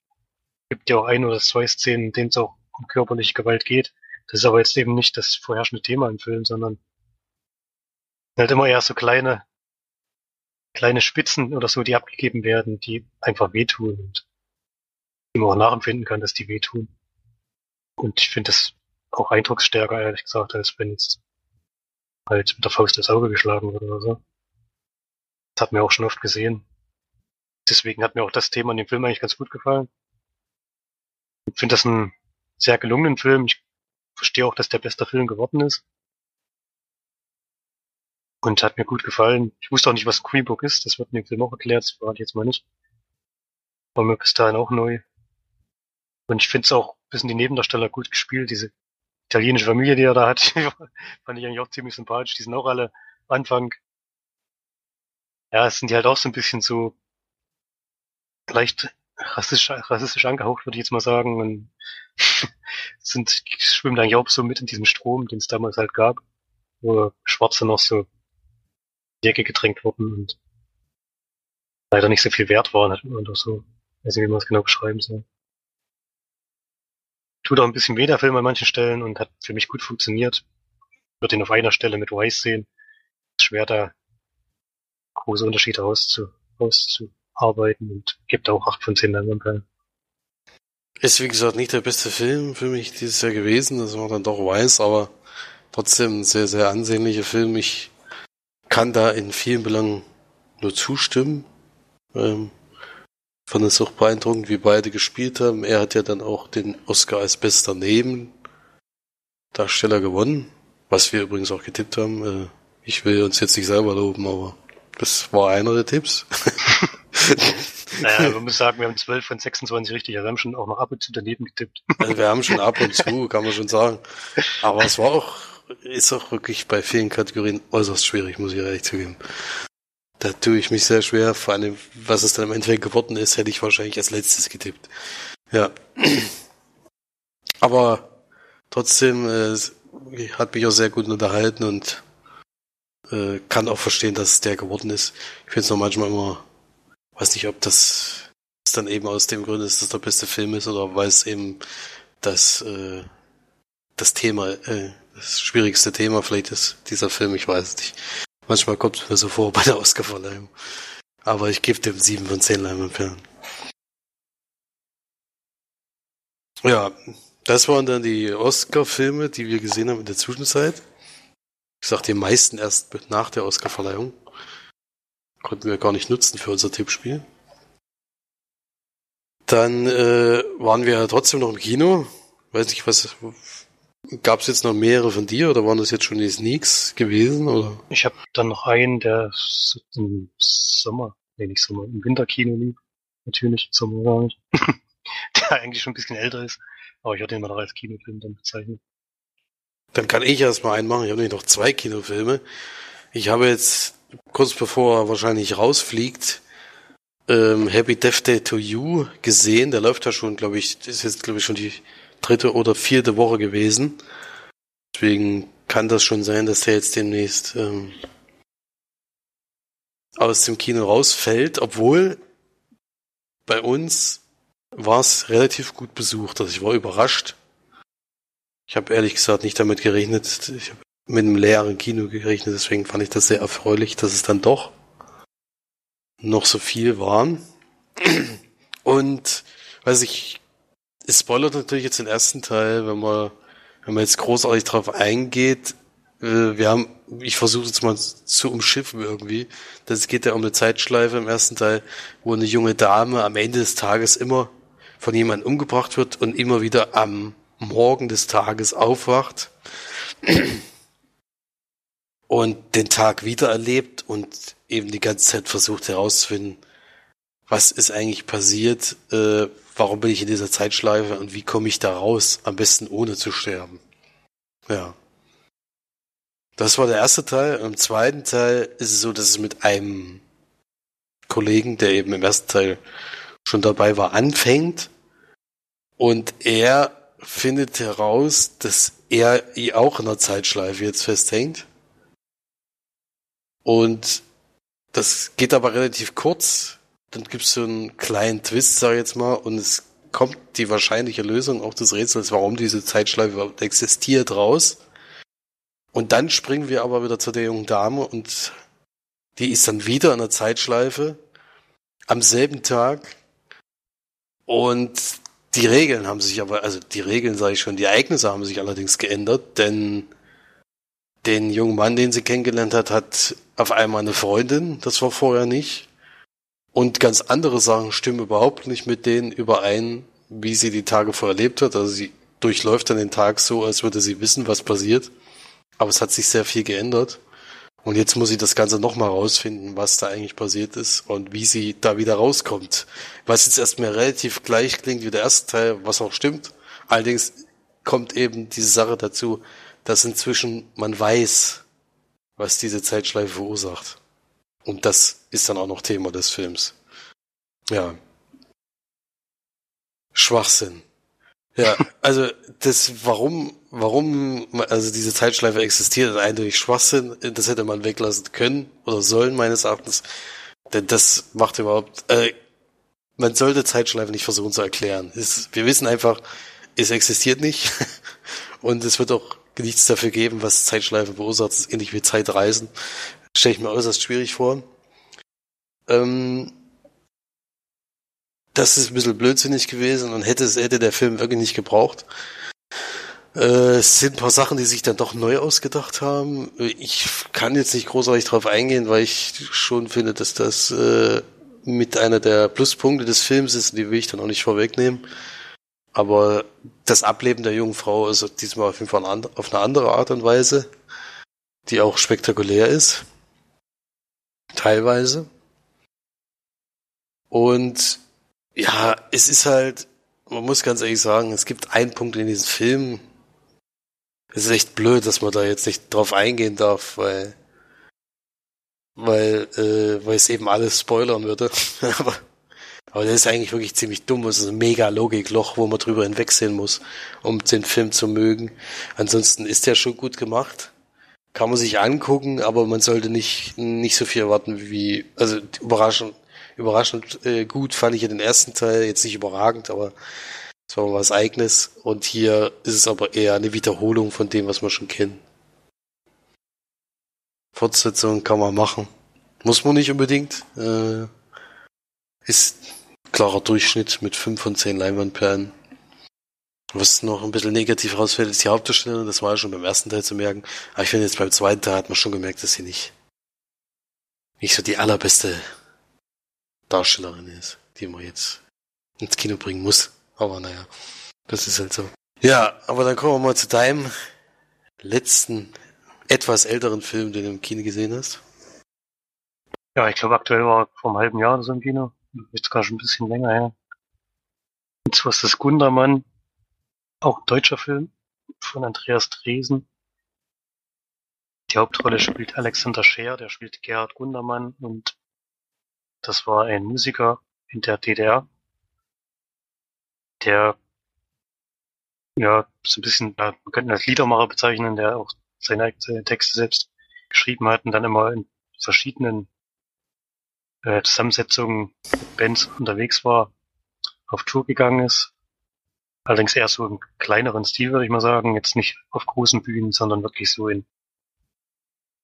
gibt ja auch ein oder zwei Szenen, in denen es auch um körperliche Gewalt geht. Das ist aber jetzt eben nicht das vorherrschende Thema im Film, sondern halt immer eher so kleine, kleine Spitzen oder so, die abgegeben werden, die einfach wehtun und die man auch nachempfinden kann, dass die wehtun. Und ich finde das auch eindrucksstärker, ehrlich gesagt, als wenn jetzt halt mit der Faust ins Auge geschlagen wird oder so. Das hat mir auch schon oft gesehen. Deswegen hat mir auch das Thema in dem Film eigentlich ganz gut gefallen. Ich finde das einen sehr gelungenen Film. Ich verstehe auch, dass der beste Film geworden ist. Und hat mir gut gefallen. Ich wusste auch nicht, was Green Book ist. Das wird mir Film auch erklärt. Das verrate ich jetzt mal nicht. War mir bis dahin auch neu. Und ich finde es auch ein bisschen die Nebendarsteller gut gespielt. Diese italienische Familie, die er da hat, fand ich eigentlich auch ziemlich sympathisch. Die sind auch alle Anfang. Ja, sind die halt auch so ein bisschen so leicht rassistisch, rassistisch angehaucht, würde ich jetzt mal sagen. Und sind, schwimmen eigentlich auch so mit in diesem Strom, den es damals halt gab, wo Schwarze noch so die Ecke gedrängt wurden und leider nicht so viel wert waren oder so. Ich weiß nicht, wie man es genau beschreiben soll. Tut auch ein bisschen weh, der Film an manchen Stellen und hat für mich gut funktioniert. Würde ihn auf einer Stelle mit Weiss sehen. Schwer da große Unterschiede auszu, auszuarbeiten und gibt auch 8 von 10 Leinwandperlen. Ist wie gesagt nicht der beste Film für mich dieses Jahr gewesen, das war dann doch weiß, aber trotzdem ein sehr, sehr ansehnlicher Film. Ich kann da in vielen Belangen nur zustimmen. Ähm, fand es auch beeindruckend, wie beide gespielt haben. Er hat ja dann auch den Oscar als bester Nebendarsteller gewonnen, was wir übrigens auch getippt haben. Äh, ich will uns jetzt nicht selber loben, aber das war einer der Tipps. naja, man muss sagen, wir haben 12 von 26 richtig. Also wir haben schon auch noch ab und zu daneben getippt. Also wir haben schon ab und zu, kann man schon sagen. Aber es war auch, ist auch wirklich bei vielen Kategorien äußerst schwierig, muss ich ehrlich zugeben. Da tue ich mich sehr schwer, vor allem, was es dann im Endeffekt geworden ist, hätte ich wahrscheinlich als letztes getippt. Ja. Aber trotzdem äh, hat mich auch sehr gut unterhalten und äh, kann auch verstehen, dass es der geworden ist. Ich finde es noch manchmal immer, weiß nicht, ob das dann eben aus dem Grund ist, dass der beste Film ist oder weil es eben das, äh, das Thema, äh, das schwierigste Thema vielleicht ist, dieser Film, ich weiß es nicht. Manchmal kommt es mir so vor bei der Oscarverleihung. Aber ich gebe dem sieben von zehn Leinwandperlen. Ja, das waren dann die Oscar-Filme, die wir gesehen haben in der Zwischenzeit. Ich sag die meisten erst nach der Oscar-Verleihung. Konnten wir gar nicht nutzen für unser Tippspiel. Dann äh, waren wir trotzdem noch im Kino. Weiß nicht, was Gab es jetzt noch mehrere von dir oder waren das jetzt schon die Sneaks gewesen? Oder? Ich habe dann noch einen, der im Sommer, nee nicht Sommer, im Winterkino lief. Natürlich, Sommer gar nicht. der eigentlich schon ein bisschen älter ist. Aber ich hatte ihn mal noch als Kinofilm dann bezeichnet. Dann kann ich erstmal einen machen. Ich habe nämlich noch zwei Kinofilme. Ich habe jetzt kurz bevor er wahrscheinlich rausfliegt, ähm, Happy Death Day to You gesehen. Der läuft ja schon, glaube ich, ist jetzt glaube ich schon die dritte oder vierte Woche gewesen. Deswegen kann das schon sein, dass der jetzt demnächst ähm, aus dem Kino rausfällt, obwohl bei uns war es relativ gut besucht. Also ich war überrascht. Ich habe ehrlich gesagt nicht damit gerechnet. Ich habe mit einem leeren Kino gerechnet, deswegen fand ich das sehr erfreulich, dass es dann doch noch so viel waren. Und weiß ich, es spoilert natürlich jetzt den ersten Teil, wenn man, wenn man jetzt großartig drauf eingeht. Äh, wir haben, ich versuche jetzt mal zu umschiffen irgendwie. Das geht ja um eine Zeitschleife im ersten Teil, wo eine junge Dame am Ende des Tages immer von jemandem umgebracht wird und immer wieder am Morgen des Tages aufwacht und den Tag wieder erlebt und eben die ganze Zeit versucht herauszufinden, was ist eigentlich passiert, äh, warum bin ich in dieser Zeitschleife und wie komme ich da raus, am besten ohne zu sterben. Ja. Das war der erste Teil. Im zweiten Teil ist es so, dass es mit einem Kollegen, der eben im ersten Teil schon dabei war, anfängt. Und er findet heraus, dass er auch in der Zeitschleife jetzt festhängt. Und das geht aber relativ kurz dann gibt's so einen kleinen Twist, sag ich jetzt mal, und es kommt die wahrscheinliche Lösung auch des Rätsels, warum diese Zeitschleife überhaupt existiert, raus. Und dann springen wir aber wieder zu der jungen Dame und die ist dann wieder in der Zeitschleife am selben Tag und die Regeln haben sich aber, also die Regeln sage ich schon, die Ereignisse haben sich allerdings geändert, denn den jungen Mann, den sie kennengelernt hat, hat auf einmal eine Freundin, das war vorher nicht. Und ganz andere Sachen stimmen überhaupt nicht mit denen überein, wie sie die Tage vorher erlebt hat. Also sie durchläuft dann den Tag so, als würde sie wissen, was passiert. Aber es hat sich sehr viel geändert. Und jetzt muss sie das Ganze nochmal rausfinden, was da eigentlich passiert ist und wie sie da wieder rauskommt. Was jetzt erstmal relativ gleich klingt wie der erste Teil, was auch stimmt. Allerdings kommt eben diese Sache dazu, dass inzwischen man weiß, was diese Zeitschleife verursacht. Und das ist dann auch noch Thema des Films. Ja. Schwachsinn. Ja, also das, warum, warum, also diese Zeitschleife existiert, ist eindeutig Schwachsinn. Das hätte man weglassen können oder sollen meines Erachtens. Denn das macht überhaupt, äh, man sollte Zeitschleife nicht versuchen zu erklären. Es, wir wissen einfach, es existiert nicht und es wird auch nichts dafür geben, was Zeitschleife ist ähnlich wie Zeitreisen. Stelle ich mir äußerst schwierig vor. Ähm, das ist ein bisschen blödsinnig gewesen und hätte, hätte der Film wirklich nicht gebraucht. Äh, es sind ein paar Sachen, die sich dann doch neu ausgedacht haben. Ich kann jetzt nicht großartig drauf eingehen, weil ich schon finde, dass das äh, mit einer der Pluspunkte des Films ist, die will ich dann auch nicht vorwegnehmen. Aber das Ableben der jungen Frau ist diesmal auf jeden Fall auf eine andere Art und Weise, die auch spektakulär ist. Teilweise. Und ja, es ist halt, man muss ganz ehrlich sagen, es gibt einen Punkt in diesem Film. Es ist echt blöd, dass man da jetzt nicht drauf eingehen darf, weil weil äh, weil es eben alles spoilern würde. aber aber das ist eigentlich wirklich ziemlich dumm. Es ist ein mega Logikloch, wo man drüber hinwegsehen muss, um den Film zu mögen. Ansonsten ist der schon gut gemacht. Kann man sich angucken, aber man sollte nicht nicht so viel erwarten wie also überraschend überraschend äh, gut fand ich ja den ersten Teil, jetzt nicht überragend, aber es war mal was eigenes. Und hier ist es aber eher eine Wiederholung von dem, was wir schon kennen. Fortsetzung kann man machen. Muss man nicht unbedingt. Äh, ist klarer Durchschnitt mit 5 von 10 Leinwandperlen. Was noch ein bisschen negativ rausfällt, ist die Hauptdarstellerin. Das war ja schon beim ersten Teil zu merken. Aber ich finde jetzt beim zweiten Teil hat man schon gemerkt, dass sie nicht, nicht so die allerbeste Darstellerin ist, die man jetzt ins Kino bringen muss. Aber naja, das ist halt so. Ja, aber dann kommen wir mal zu deinem letzten, etwas älteren Film, den du im Kino gesehen hast. Ja, ich glaube aktuell war vor einem halben Jahr so im Kino. Jetzt gar schon ein bisschen länger her. Und zwar ist das Gundermann, auch ein deutscher Film von Andreas Dresen. Die Hauptrolle spielt Alexander Scheer, der spielt Gerhard Gundermann und das war ein Musiker in der DDR, der ja so ein bisschen, man könnte ihn als Liedermacher bezeichnen, der auch seine, seine Texte selbst geschrieben hat und dann immer in verschiedenen äh, Zusammensetzungen mit Bands unterwegs war, auf Tour gegangen ist. Allerdings eher so im kleineren Stil, würde ich mal sagen. Jetzt nicht auf großen Bühnen, sondern wirklich so in,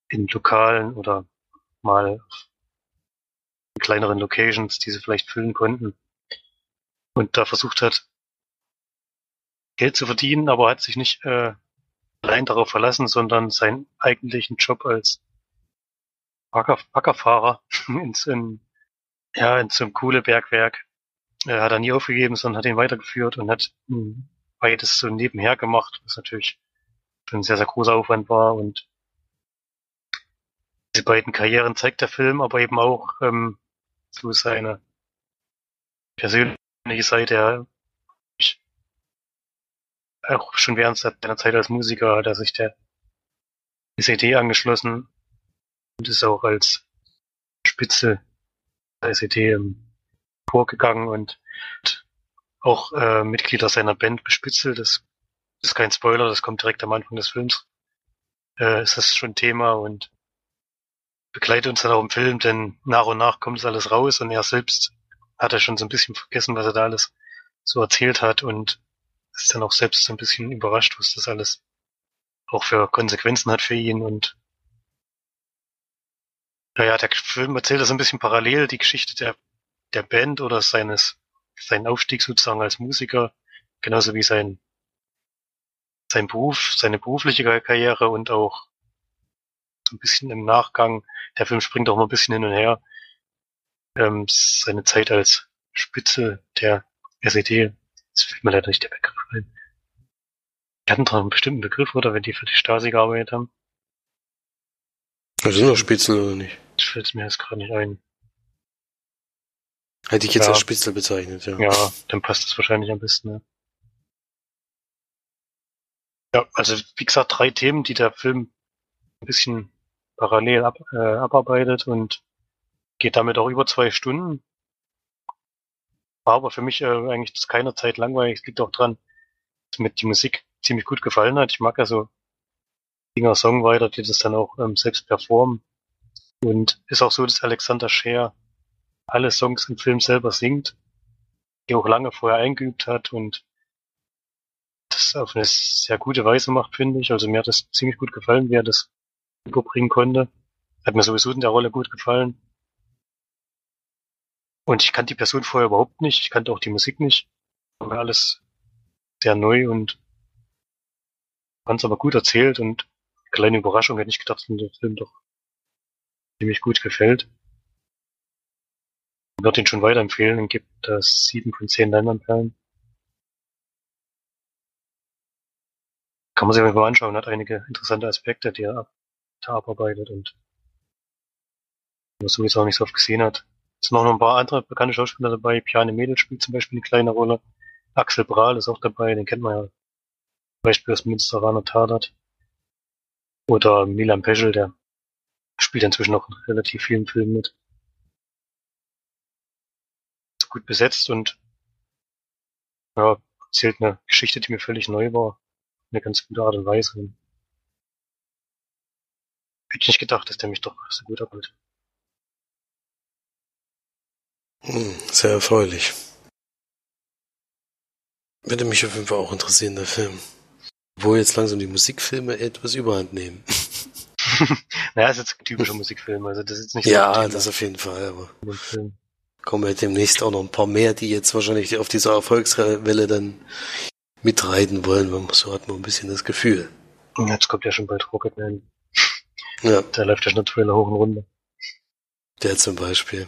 in Lokalen oder mal kleineren Locations, die sie vielleicht füllen konnten. Und da versucht hat, Geld zu verdienen, aber hat sich nicht äh, allein darauf verlassen, sondern seinen eigentlichen Job als Bagger, Baggerfahrer in, ja, in so einem coole Bergwerk äh, hat er nie aufgegeben, sondern hat ihn weitergeführt und hat mh, beides so nebenher gemacht, was natürlich schon ein sehr, sehr großer Aufwand war und diese beiden Karrieren zeigt der Film, aber eben auch ähm, so seine persönliche Seite. Er auch schon während seiner Zeit als Musiker hat er sich der SED angeschlossen und ist auch als Spitze der SED vorgegangen und auch äh, Mitglieder seiner Band bespitzelt. Das ist kein Spoiler, das kommt direkt am Anfang des Films. Äh, ist das schon Thema und begleitet uns dann auch im Film, denn nach und nach kommt es alles raus und er selbst hat er schon so ein bisschen vergessen, was er da alles so erzählt hat und ist dann auch selbst so ein bisschen überrascht, was das alles auch für Konsequenzen hat für ihn und naja, der Film erzählt das ein bisschen parallel, die Geschichte der, der Band oder seines, seinen Aufstieg sozusagen als Musiker, genauso wie sein, sein Beruf, seine berufliche Karriere und auch so ein bisschen im Nachgang, der Film springt auch mal ein bisschen hin und her, ähm, seine Zeit als Spitze der SED, jetzt fällt mir leider nicht der Begriff ein, Die hatten doch einen bestimmten Begriff, oder? Wenn die für die Stasi gearbeitet haben. Das sind doch Spitzel, oder nicht? Das fällt mir jetzt gerade nicht ein. Hätte ich jetzt Ja. als Spitzel bezeichnet, ja. Ja, dann passt das wahrscheinlich am besten, ja. Ja, also wie gesagt, drei Themen, die der Film ein bisschen parallel ab, äh, abarbeitet und geht damit auch über zwei Stunden. War aber für mich äh, eigentlich zu keiner Zeit langweilig. Es liegt auch dran, dass mir die Musik ziemlich gut gefallen hat. Ich mag ja so Singer Songwriter, die das dann auch ähm, selbst performen. Und ist auch so, dass Alexander Scheer alle Songs im Film selber singt, die auch lange vorher eingeübt hat und das auf eine sehr gute Weise macht, finde ich. Also mir hat das ziemlich gut gefallen, wie er das überbringen konnte. Hat mir sowieso in der Rolle gut gefallen. Und ich kannte die Person vorher überhaupt nicht. Ich kannte auch die Musik nicht. War alles sehr neu und fand es aber gut erzählt und kleine Überraschung hätte ich gedacht, mir der Film doch ziemlich gut gefällt. Ich würde ihn schon weiterempfehlen und gibt das sieben von zehn Leinwandperlen. Kann man sich mal anschauen, hat einige interessante Aspekte, die er da abarbeitet und man sowieso auch nicht so oft gesehen hat. Es sind auch noch ein paar andere bekannte Schauspieler dabei. Piane Mädel spielt zum Beispiel eine kleine Rolle. Axel Brahl ist auch dabei, den kennt man ja zum Beispiel aus Münsteraner Tatort. Oder Milan Peschel, der spielt inzwischen auch in relativ vielen Filmen mit. Ist gut besetzt und ja, erzählt eine Geschichte, die mir völlig neu war. Eine ganz gute Art und Weise. Hätte ich nicht gedacht, dass der mich doch so gut abholt. Hm, sehr erfreulich. Würde mich auf jeden Fall auch interessieren, der Film. Wo jetzt langsam die Musikfilme etwas überhand nehmen. naja, ist jetzt ein typischer Musikfilm, also das ist jetzt nicht so Ja, das auf jeden Fall, aber Thema im Film. kommen ja demnächst auch noch ein paar mehr, die jetzt wahrscheinlich auf dieser Erfolgswelle dann mitreiten wollen. Man- So hat man ein bisschen das Gefühl. Jetzt kommt ja schon bald Rocketman. Ja, Da läuft ja schon der Trailer hoch und runter. der zum Beispiel.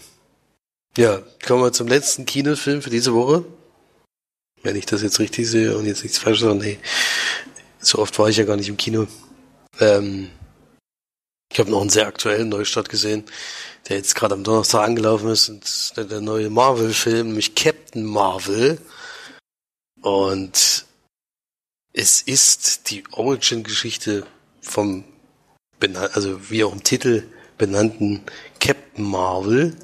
Ja, kommen wir zum letzten Kinofilm für diese Woche. Wenn ich das jetzt richtig sehe und jetzt nichts falsch sage, nee. So oft war ich ja gar nicht im Kino. Ähm, ich habe noch einen sehr aktuellen Neustart gesehen, der jetzt gerade am Donnerstag angelaufen ist. Und ist der neue Marvel-Film, nämlich Captain Marvel. Und es ist die Origin-Geschichte vom, bena- also wie auch im Titel benannten Captain Marvel.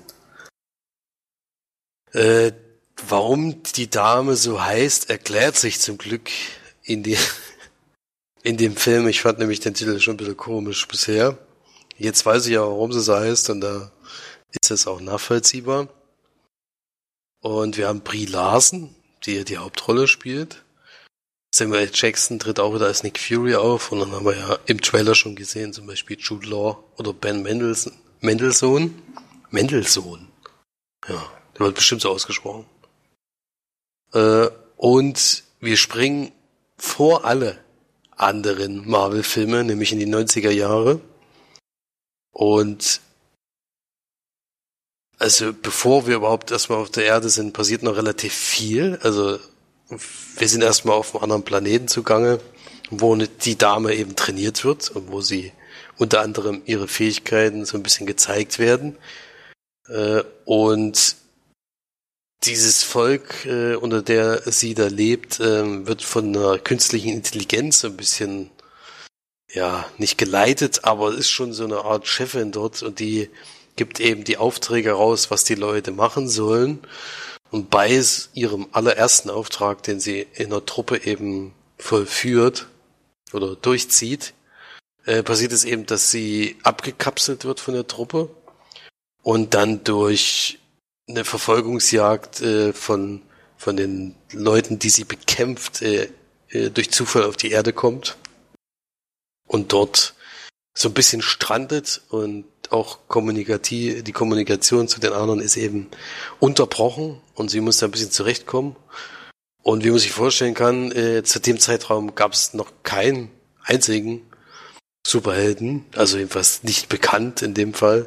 Äh, warum die Dame so heißt, erklärt sich zum Glück in, die, in dem Film. Ich fand nämlich den Titel schon ein bisschen komisch bisher. Jetzt weiß ich ja, warum sie so heißt und da ist es auch nachvollziehbar. Und wir haben Brie Larson, die ja die Hauptrolle spielt. Samuel. Jackson tritt auch wieder als Nick Fury auf und dann haben wir ja im Trailer schon gesehen, zum Beispiel Jude Law oder Ben Mendelssohn. Mendelssohn? Mendelssohn. Ja, der wird bestimmt so ausgesprochen. Äh, und wir springen vor alle anderen Marvel-Filme, nämlich in die 90er Jahre. Und also bevor wir überhaupt erstmal auf der Erde sind, passiert noch relativ viel. Also wir sind erstmal auf einem anderen Planeten zugange, wo die Dame eben trainiert wird und wo sie unter anderem ihre Fähigkeiten so ein bisschen gezeigt werden. Äh, und dieses Volk, äh, unter der sie da lebt, ähm, wird von einer künstlichen Intelligenz so ein bisschen, ja, nicht geleitet, aber ist schon so eine Art Chefin dort und die gibt eben die Aufträge raus, was die Leute machen sollen. Und bei ihrem allerersten Auftrag, den sie in der Truppe eben vollführt oder durchzieht, äh, passiert es eben, dass sie abgekapselt wird von der Truppe und dann durch eine Verfolgungsjagd äh, von, von den Leuten, die sie bekämpft, äh, äh, durch Zufall auf die Erde kommt und dort so ein bisschen strandet und auch kommunikativ, die Kommunikation zu den anderen ist eben unterbrochen und sie muss da ein bisschen zurechtkommen. Und wie man sich vorstellen kann, äh, zu dem Zeitraum gab es noch keinen einzigen Superhelden, also jedenfalls nicht bekannt in dem Fall.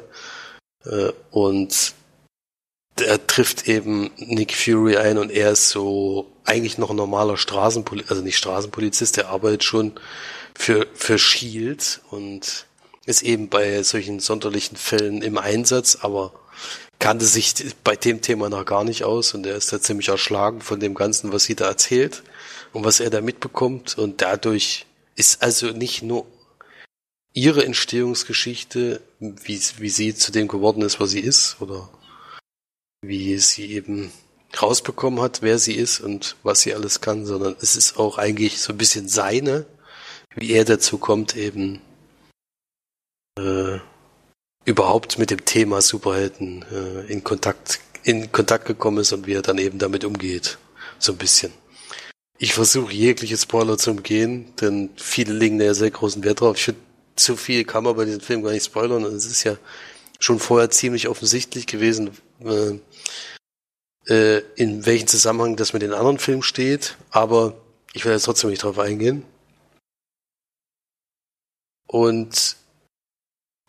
Äh, und er trifft eben Nick Fury ein und er ist so eigentlich noch ein normaler Straßenpolizist, also nicht Straßenpolizist, der arbeitet schon für, für Shield und ist eben bei solchen sonderlichen Fällen im Einsatz, aber kannte sich bei dem Thema noch gar nicht aus und er ist da ziemlich erschlagen von dem Ganzen, was sie da erzählt und was er da mitbekommt und dadurch ist also nicht nur ihre Entstehungsgeschichte, wie, wie sie zu dem geworden ist, was sie ist oder wie sie eben rausbekommen hat, wer sie ist und was sie alles kann, sondern es ist auch eigentlich so ein bisschen seine, wie er dazu kommt, eben äh, überhaupt mit dem Thema Superhelden äh, in Kontakt in Kontakt gekommen ist und wie er dann eben damit umgeht, so ein bisschen. Ich versuche jegliche Spoiler zu umgehen, denn viele legen da ja sehr großen Wert drauf. Ich finde, zu viel kann man bei diesem Film gar nicht spoilern und es ist ja schon vorher ziemlich offensichtlich gewesen, äh, äh, in welchem Zusammenhang das mit den anderen Filmen steht, aber ich werde jetzt trotzdem nicht drauf eingehen. Und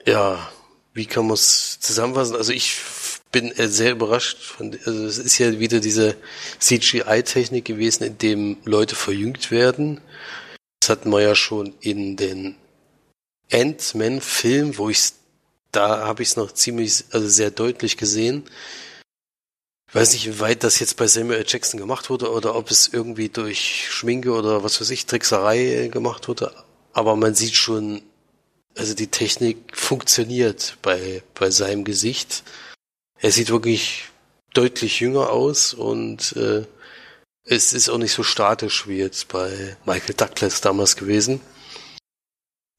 ja, wie kann man es zusammenfassen? Also ich bin sehr überrascht von, also es ist ja wieder diese CGI-Technik gewesen, in dem Leute verjüngt werden. Das hatten wir ja schon in den Ant-Man-Film, wo ich da habe ich es noch ziemlich, also sehr deutlich gesehen. Ich weiß nicht, wie weit das jetzt bei Samuel. Jackson gemacht wurde oder ob es irgendwie durch Schminke oder was weiß ich, Trickserei gemacht wurde. Aber man sieht schon, also die Technik funktioniert bei, bei seinem Gesicht. Er sieht wirklich deutlich jünger aus und äh, es ist auch nicht so statisch wie jetzt bei Michael Douglas damals gewesen.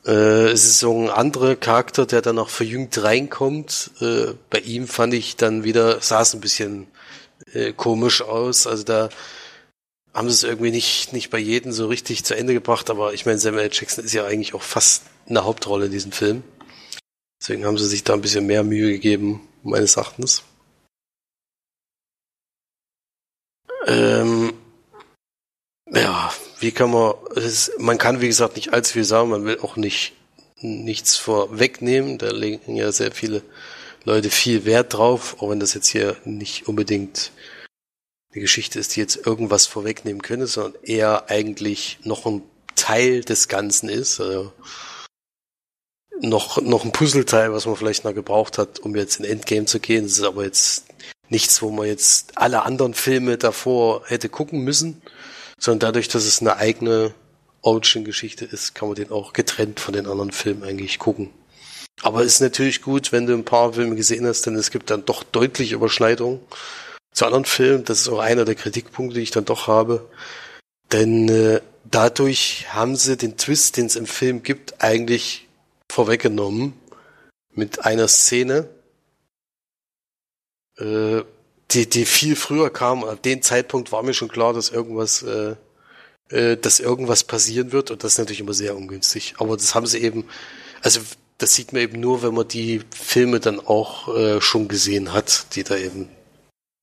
Äh, es ist so ein anderer Charakter, der dann auch verjüngt reinkommt. Äh, bei ihm fand ich dann wieder, sah es ein bisschen äh, komisch aus. Also da haben sie es irgendwie nicht, nicht bei jedem so richtig zu Ende gebracht, aber ich meine, Samuel Jackson ist ja eigentlich auch fast eine Hauptrolle in diesem Film. Deswegen haben sie sich da ein bisschen mehr Mühe gegeben, meines Erachtens. Ähm, ja, wie kann man, ist, man kann wie gesagt nicht allzu viel sagen, man will auch nicht nichts vorwegnehmen, da legen ja sehr viele Leute viel Wert drauf, auch wenn das jetzt hier nicht unbedingt eine Geschichte ist, die jetzt irgendwas vorwegnehmen könnte, sondern eher eigentlich noch ein Teil des Ganzen ist. Also noch, noch ein Puzzleteil, was man vielleicht noch gebraucht hat, um jetzt in Endgame zu gehen. Das ist aber jetzt nichts, wo man jetzt alle anderen Filme davor hätte gucken müssen, sondern dadurch, dass es eine eigene Origin-Geschichte ist, kann man den auch getrennt von den anderen Filmen eigentlich gucken. Aber es ist natürlich gut, wenn du ein paar Filme gesehen hast, denn es gibt dann doch deutliche Überschneidungen zu anderen Filmen. Das ist auch einer der Kritikpunkte, die ich dann doch habe. Denn äh, dadurch haben sie den Twist, den es im Film gibt, eigentlich vorweggenommen mit einer Szene, äh, die, die viel früher kam. Ab dem Zeitpunkt war mir schon klar, dass irgendwas, äh, äh, dass irgendwas passieren wird und das ist natürlich immer sehr ungünstig. Aber das haben sie eben, also das sieht man eben nur, wenn man die Filme dann auch äh, schon gesehen hat, die da eben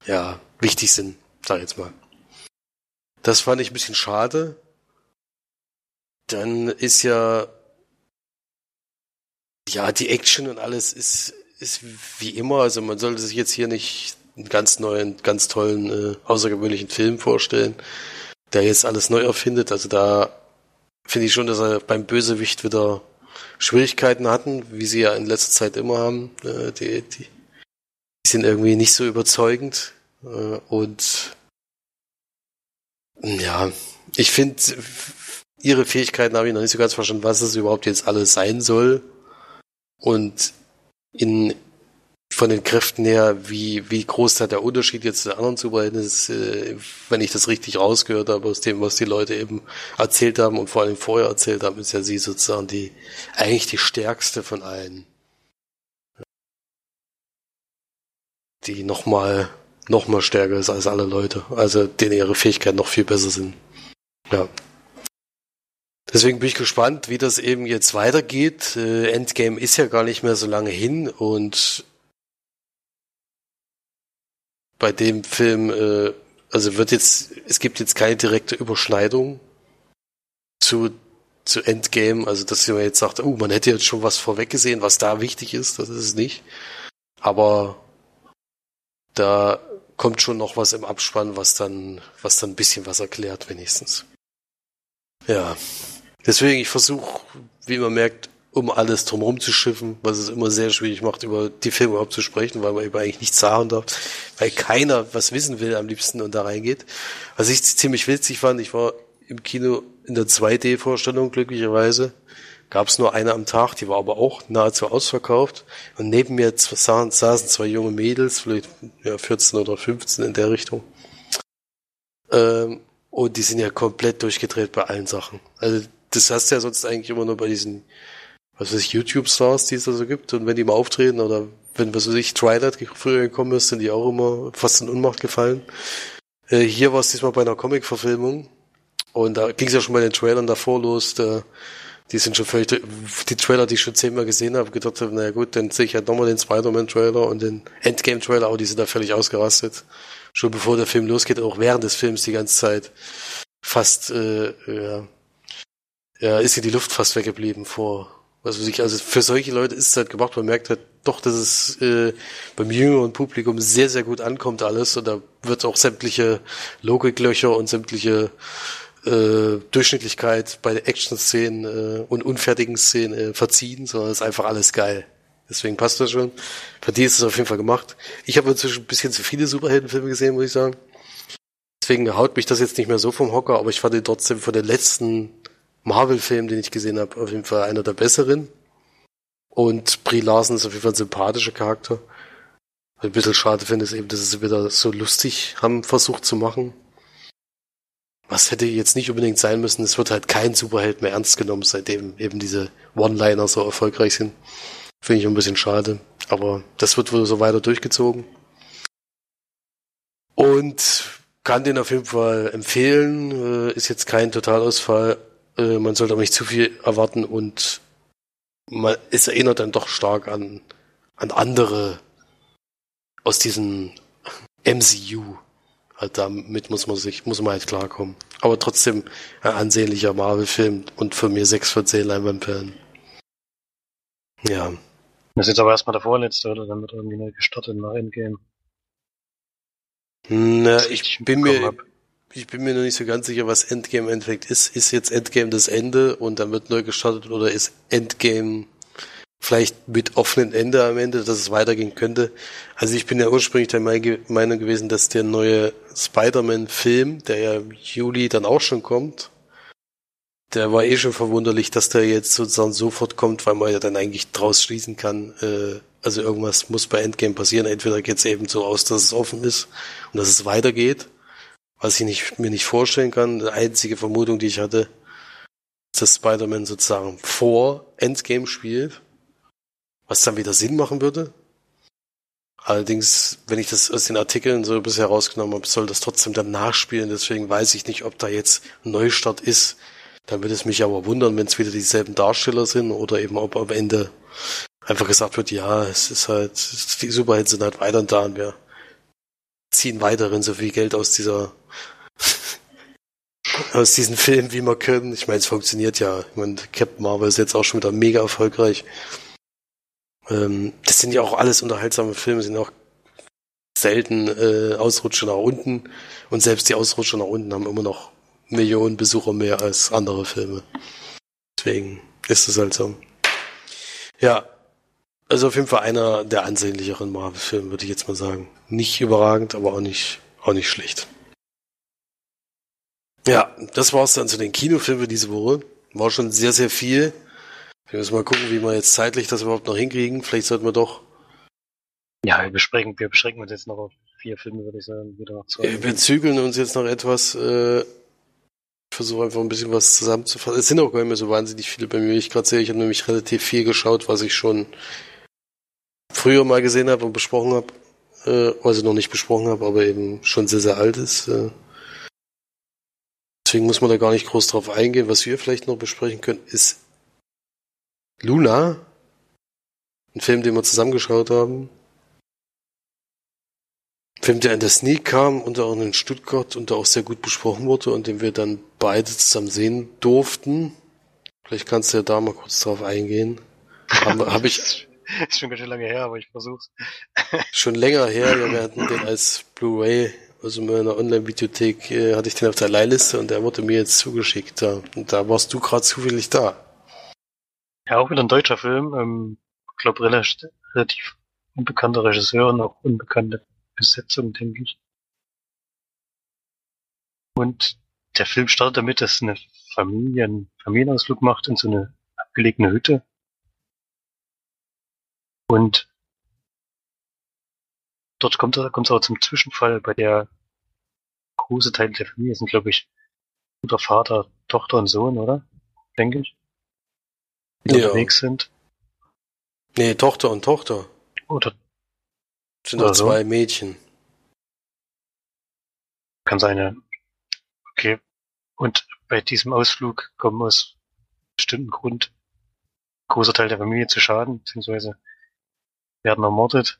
ja wichtig sind, sag ich jetzt mal. Das fand ich ein bisschen schade. Dann ist ja ja die Action und alles ist ist wie immer. Also man sollte sich jetzt hier nicht einen ganz neuen, ganz tollen, äh, außergewöhnlichen Film vorstellen, der jetzt alles neu erfindet. Also da finde ich schon, dass er beim Bösewicht wieder Schwierigkeiten hatten, wie sie ja in letzter Zeit immer haben. Äh, die, die, die sind irgendwie nicht so überzeugend. Äh, und ja, ich finde, ihre Fähigkeiten habe ich noch nicht so ganz verstanden, was es überhaupt jetzt alles sein soll. Und in von den Kräften her, wie, wie groß da der Unterschied jetzt zu anderen Superhelden ist, äh, wenn ich das richtig rausgehört habe aus dem, was die Leute eben erzählt haben und vor allem vorher erzählt haben, ist ja sie sozusagen die, eigentlich die stärkste von allen. Die nochmal, noch mal stärker ist als alle Leute. Also, denen ihre Fähigkeiten noch viel besser sind. Ja. Deswegen bin ich gespannt, wie das eben jetzt weitergeht. Äh, Endgame ist ja gar nicht mehr so lange hin und bei dem Film, äh, also wird jetzt, es gibt jetzt keine direkte Überschneidung zu, zu Endgame, also dass man jetzt sagt, oh, man hätte jetzt schon was vorweggesehen, was da wichtig ist, das ist es nicht. Aber Da kommt schon noch was im Abspann, was dann, was dann ein bisschen was erklärt, wenigstens. Ja. Deswegen, ich versuche, wie man merkt, um alles drumherum zu schiffen, was es immer sehr schwierig macht, über die Filme überhaupt zu sprechen, weil man über eigentlich nichts sagen darf, weil keiner was wissen will am liebsten und da reingeht. Was ich ziemlich witzig fand, ich war im Kino in der 2D-Vorstellung glücklicherweise, gab es nur eine am Tag, die war aber auch nahezu ausverkauft und neben mir saßen, zwei junge Mädels, vielleicht ja, 14 oder 15 in der Richtung. Ähm, und die sind ja komplett durchgedreht bei allen Sachen. Also das hast du ja sonst eigentlich immer nur bei diesen was weiß ich, YouTube-Stars, die es da so gibt. Und wenn die mal auftreten oder wenn, was weiß ich, Twilight früher gekommen ist, sind die auch immer fast in Unmacht gefallen. Äh, hier war es diesmal bei einer Comic-Verfilmung. Und da ging es ja schon bei den Trailern davor los. Da, die sind schon völlig, die Trailer, die ich schon zehnmal gesehen habe, gedacht habe, naja gut, dann sehe ich halt nochmal den Spider-Man-Trailer und den Endgame-Trailer, aber die sind da völlig ausgerastet. Schon bevor der Film losgeht, auch während des Films die ganze Zeit fast, äh, ja, ja, ist hier die Luft fast weggeblieben vor, was weiß ich, also für solche Leute ist es halt gemacht, man merkt halt doch, dass es äh, beim jüngeren Publikum sehr, sehr gut ankommt alles und da wird auch sämtliche Logiklöcher und sämtliche äh, Durchschnittlichkeit bei Action-Szenen äh, und unfertigen Szenen äh, verziehen, sondern ist einfach alles geil. Deswegen passt das schon. Für die ist es auf jeden Fall gemacht. Ich habe inzwischen ein bisschen zu viele Superheldenfilme gesehen, muss ich sagen. Deswegen haut mich das jetzt nicht mehr so vom Hocker, aber ich fand ihn trotzdem von den letzten Marvel-Film, den ich gesehen habe, auf jeden Fall einer der besseren. Und Brie Larson ist auf jeden Fall ein sympathischer Charakter. Ich ein bisschen schade finde, ist eben, dass sie wieder so lustig haben versucht zu machen. Was hätte jetzt nicht unbedingt sein müssen, es wird halt kein Superheld mehr ernst genommen, seitdem eben diese One-Liner so erfolgreich sind. Finde ich ein bisschen schade. Aber das wird wohl so weiter durchgezogen. Und kann den auf jeden Fall empfehlen. Äh, ist jetzt kein Totalausfall, äh, man sollte aber nicht zu viel erwarten und man, es erinnert dann doch stark an, an andere aus diesem MCU. Halt damit muss man sich, muss man halt klarkommen. Aber trotzdem ein ansehnlicher Marvel-Film und für mir 6 von 10 Leinwandperlen. Ja. Das ist jetzt aber erstmal der vorletzte, oder? Dann wird irgendwie neu gestartet nach Endgame. Na, ich bin mir, hab ich bin mir noch nicht so ganz sicher, was Endgame im Endeffekt ist. Ist jetzt Endgame das Ende und dann wird neu gestartet oder ist Endgame vielleicht mit offenem Ende am Ende, dass es weitergehen könnte? Also ich bin ja ursprünglich der Meinung gewesen, dass der neue Spider-Man-Film, der ja im Juli dann auch schon kommt, der war eh schon verwunderlich, dass der jetzt sozusagen sofort kommt, weil man ja dann eigentlich draus schließen kann, äh, also irgendwas muss bei Endgame passieren. Entweder geht es eben so aus, dass es offen ist und dass es weitergeht, was ich nicht, mir nicht vorstellen kann. Die einzige Vermutung, die ich hatte, ist, dass Spider-Man sozusagen vor Endgame spielt, was dann wieder Sinn machen würde. Allerdings, wenn ich das aus den Artikeln so bisher rausgenommen habe, soll das trotzdem dann nachspielen. Deswegen weiß ich nicht, ob da jetzt ein Neustart ist. Dann würde es mich aber wundern, wenn es wieder dieselben Darsteller sind oder eben ob am Ende einfach gesagt wird, ja, es ist halt, die Superhelden sind halt weiter da und wir ziehen weiterhin so viel Geld aus dieser aus diesen Filmen, wie wir können. Ich meine, es funktioniert ja. Ich meine, Captain Marvel ist jetzt auch schon wieder mega erfolgreich. Ähm, das sind ja auch alles unterhaltsame Filme, sind auch selten äh, Ausrutsche nach unten. Und selbst die Ausrutsche nach unten haben immer noch Millionen Besucher mehr als andere Filme. Deswegen ist es halt so. Ja, also auf jeden Fall einer der ansehnlicheren Marvel-Filme, würde ich jetzt mal sagen. Nicht überragend, aber auch nicht, auch nicht schlecht. Ja, das war's dann zu den Kinofilmen diese Woche. War schon sehr, sehr viel. Wir müssen mal gucken, wie wir jetzt zeitlich das überhaupt noch hinkriegen. Vielleicht sollten wir doch. Ja, wir besprechen, wir beschränken uns jetzt noch auf vier Filme, würde ich sagen. Wieder noch zwei. Wir zügeln uns jetzt noch etwas. Äh, ich versuche einfach ein bisschen was zusammenzufassen. Es sind auch gar nicht mehr so wahnsinnig viele bei mir. Ich gerade sehe, ich habe nämlich relativ viel geschaut, was ich schon früher mal gesehen habe und besprochen habe. Äh, also noch nicht besprochen habe, aber eben schon sehr, sehr alt ist. Äh, Deswegen muss man da gar nicht groß drauf eingehen. Was wir vielleicht noch besprechen können, ist Luna. Ein Film, den wir zusammengeschaut haben. Ein Film, der in der Sneak kam und auch in Stuttgart und da auch sehr gut besprochen wurde und den wir dann beide zusammen sehen durften. Vielleicht kannst du ja da mal kurz drauf eingehen. Habe hab ich, ist schon ganz schön lange her, aber ich versuch's. Schon länger her, ja, wir hatten den als Blu-ray, also in meiner Online-Videothek äh, hatte ich den auf der Leihliste und der wurde mir jetzt zugeschickt. Da, und da warst du gerade zufällig da. Ja, auch wieder ein deutscher Film. Ähm, ich glaube, relativ, unbekannter Regisseur und auch unbekannte Besetzung, denke ich. Und der Film startet damit, dass eine Familie einen Familienausflug macht in so eine abgelegene Hütte. Und dort kommt es aber zum Zwischenfall, bei der große Teile der Familie sind, glaube ich, Mutter, Vater, Tochter und Sohn, oder? Denke ich. Die Ja. unterwegs sind. Nee, Tochter und Tochter. Oder Sind doch so. zwei Mädchen. kann sein, ja. Okay. Und bei diesem Ausflug kommen aus bestimmten Grund großer Teil der Familie zu Schaden, beziehungsweise werden ermordet.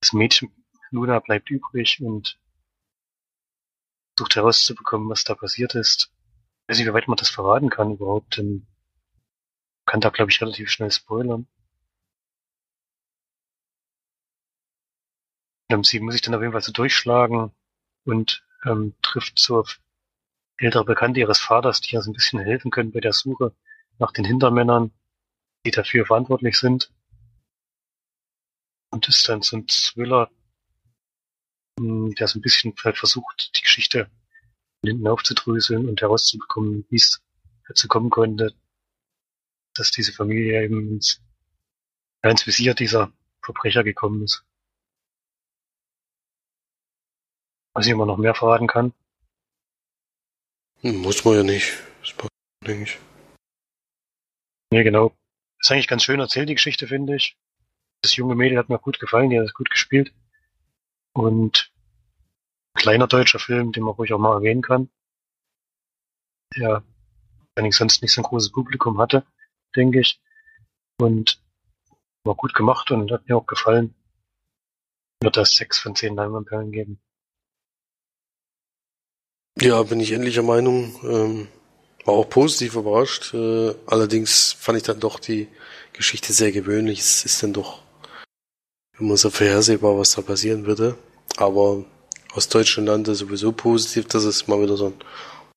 Das Mädchen Luna bleibt übrig und versucht herauszubekommen, was da passiert ist. Ich weiß nicht, wie weit man das verraten kann überhaupt, denn kann da, glaube ich, relativ schnell spoilern. Ähm, sie muss sich dann auf jeden Fall so durchschlagen und ähm, trifft so ältere Bekannte ihres Vaters, die ihr so ein bisschen helfen können bei der Suche nach den Hintermännern, die dafür verantwortlich sind. Und ist dann so ein Thriller, mh, der so ein bisschen halt versucht, die Geschichte hinten aufzudröseln und herauszubekommen, wie es dazu kommen konnte, dass diese Familie eben ins, ja, ins Visier dieser Verbrecher gekommen ist. Was ich immer noch mehr verraten kann. Hm, Muss man ja nicht. Denke ich. Nee, genau. Ist eigentlich ganz schön erzählt, die Geschichte, finde ich. Das junge Mädel hat mir gut gefallen, die hat es gut gespielt. Und ein kleiner deutscher Film, den man ruhig auch mal erwähnen kann. Der eigentlich sonst nicht so ein großes Publikum hatte, denke ich. Und war gut gemacht und hat mir auch gefallen. Wird das sechs von zehn Leinwandperlen geben. Ja, bin ich ähnlicher Meinung. Ähm, war auch positiv überrascht. Äh, allerdings fand ich dann doch die Geschichte sehr gewöhnlich. Es ist dann doch immer so vorhersehbar, was da passieren würde. Aber aus deutschen Lande sowieso positiv, dass es mal wieder so einen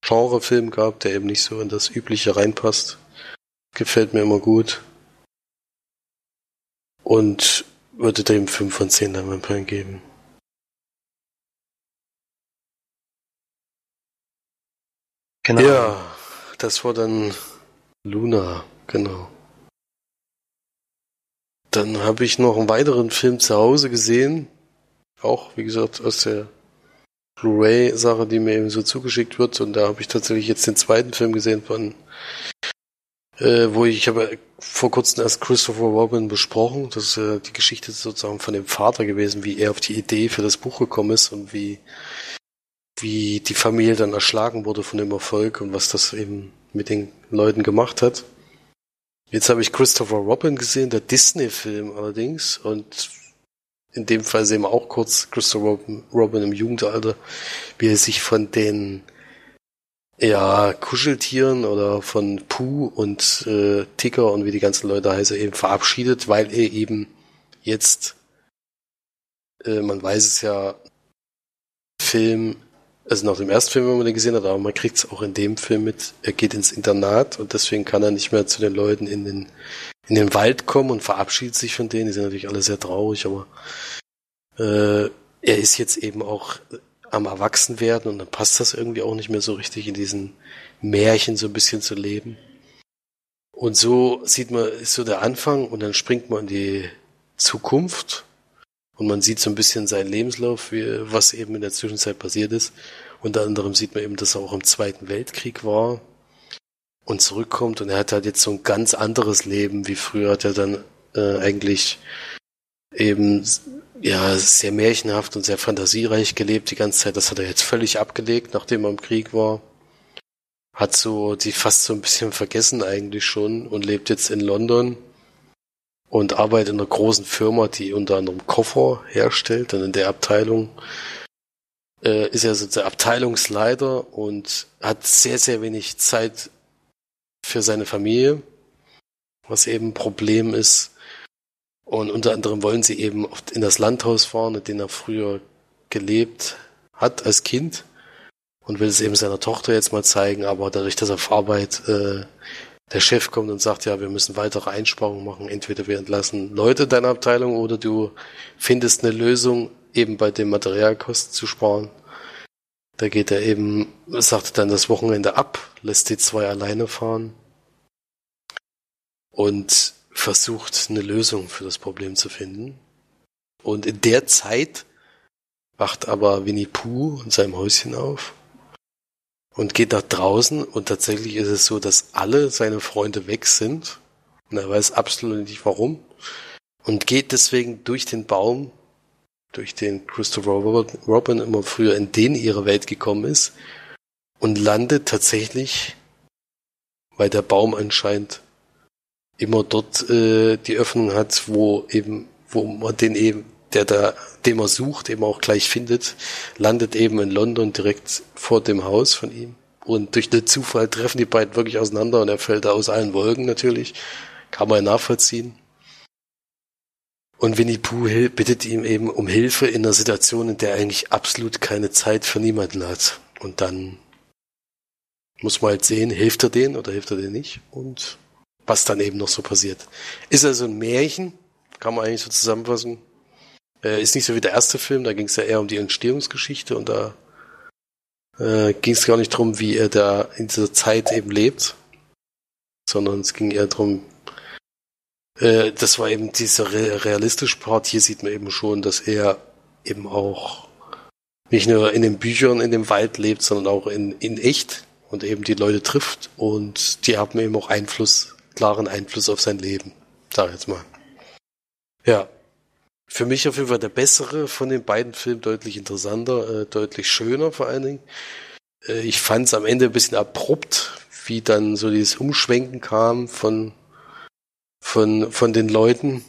Genrefilm gab, der eben nicht so in das Übliche reinpasst. Gefällt mir immer gut. Und würde dem 5 von 10 Leinwandperlen geben. Genau. Ja, das war dann Luna, genau. Dann habe ich noch einen weiteren Film zu Hause gesehen. Auch, wie gesagt, aus der Blu-ray-Sache, die mir eben so zugeschickt wird. Und da habe ich tatsächlich jetzt den zweiten Film gesehen von, äh, wo ich, ich habe vor kurzem erst Christopher Robin besprochen. Das ist äh, die Geschichte sozusagen von dem Vater gewesen, wie er auf die Idee für das Buch gekommen ist und wie wie die Familie dann erschlagen wurde von dem Erfolg und was das eben mit den Leuten gemacht hat. Jetzt habe ich Christopher Robin gesehen, der Disney-Film allerdings, und in dem Fall sehen wir auch kurz Christopher Robin, Robin im Jugendalter, wie er sich von den ja, Kuscheltieren oder von Pooh und äh, Ticker und wie die ganzen Leute heißen, eben verabschiedet, weil er eben jetzt, äh, man weiß es ja, Film also nach dem ersten Film, wenn man den gesehen hat, aber man kriegt es auch in dem Film mit, er geht ins Internat und deswegen kann er nicht mehr zu den Leuten in den, in den Wald kommen und verabschiedet sich von denen. Die sind natürlich alle sehr traurig, aber äh, er ist jetzt eben auch am Erwachsenwerden und dann passt das irgendwie auch nicht mehr so richtig in diesen Märchen so ein bisschen zu leben. Und so sieht man, ist so der Anfang und dann springt man in die Zukunft und man sieht so ein bisschen seinen Lebenslauf, wie, was eben in der Zwischenzeit passiert ist. Unter anderem sieht man eben, dass er auch im Zweiten Weltkrieg war und zurückkommt. Und er hat halt jetzt so ein ganz anderes Leben wie früher. Hat er dann äh, eigentlich eben ja sehr märchenhaft und sehr fantasiereich gelebt die ganze Zeit. Das hat er jetzt völlig abgelegt, nachdem er im Krieg war. Hat so die fast so ein bisschen vergessen eigentlich schon und lebt jetzt in London und arbeitet in einer großen Firma, die unter anderem Koffer herstellt. Und in der Abteilung äh, ist er so der Abteilungsleiter und hat sehr, sehr wenig Zeit für seine Familie, was eben ein Problem ist. Und unter anderem wollen sie eben in das Landhaus fahren, in dem er früher gelebt hat als Kind und will es eben seiner Tochter jetzt mal zeigen, aber dadurch, dass auf Arbeit äh, der Chef kommt und sagt, ja, wir müssen weitere Einsparungen machen, entweder wir entlassen Leute in deiner Abteilung oder du findest eine Lösung, eben bei den Materialkosten zu sparen. Da geht er eben, sagt dann das Wochenende ab, lässt die zwei alleine fahren und versucht eine Lösung für das Problem zu finden. Und in der Zeit wacht aber Winnie Pooh in seinem Häuschen auf und geht nach draußen. Und tatsächlich ist es so, dass alle seine Freunde weg sind. Und er weiß absolut nicht warum. Und geht deswegen durch den Baum, durch den Christopher Robin immer früher in den ihre Welt gekommen ist. Und landet tatsächlich, weil der Baum anscheinend immer dort äh, die Öffnung hat, wo eben, wo man den eben, der da, den man sucht, eben auch gleich findet, landet eben in London direkt vor dem Haus von ihm. Und durch den Zufall treffen die beiden wirklich auseinander und er fällt da aus allen Wolken natürlich. Kann man nachvollziehen. Und Winnie Pooh bittet ihm eben um Hilfe in einer Situation, in der er eigentlich absolut keine Zeit für niemanden hat. Und dann muss man halt sehen, hilft er denen oder hilft er denen nicht und was dann eben noch so passiert. Ist also ein Märchen, kann man eigentlich so zusammenfassen. Äh, ist nicht so wie der erste Film, da ging es ja eher um die Entstehungsgeschichte und da äh, ging es gar nicht drum, wie er da in dieser Zeit eben lebt, sondern es ging eher drum. äh, das war eben dieser realistische Part. Hier sieht man eben schon, dass er eben auch nicht nur in den Büchern in dem Wald lebt, sondern auch in, in echt und eben die Leute trifft und die haben eben auch Einfluss, klaren Einfluss auf sein Leben, sag ich jetzt mal. Ja, für mich auf jeden Fall der bessere von den beiden Filmen, deutlich interessanter, äh, deutlich schöner vor allen Dingen. Äh, ich fand es am Ende ein bisschen abrupt, wie dann so dieses Umschwenken kam von, von, von den Leuten,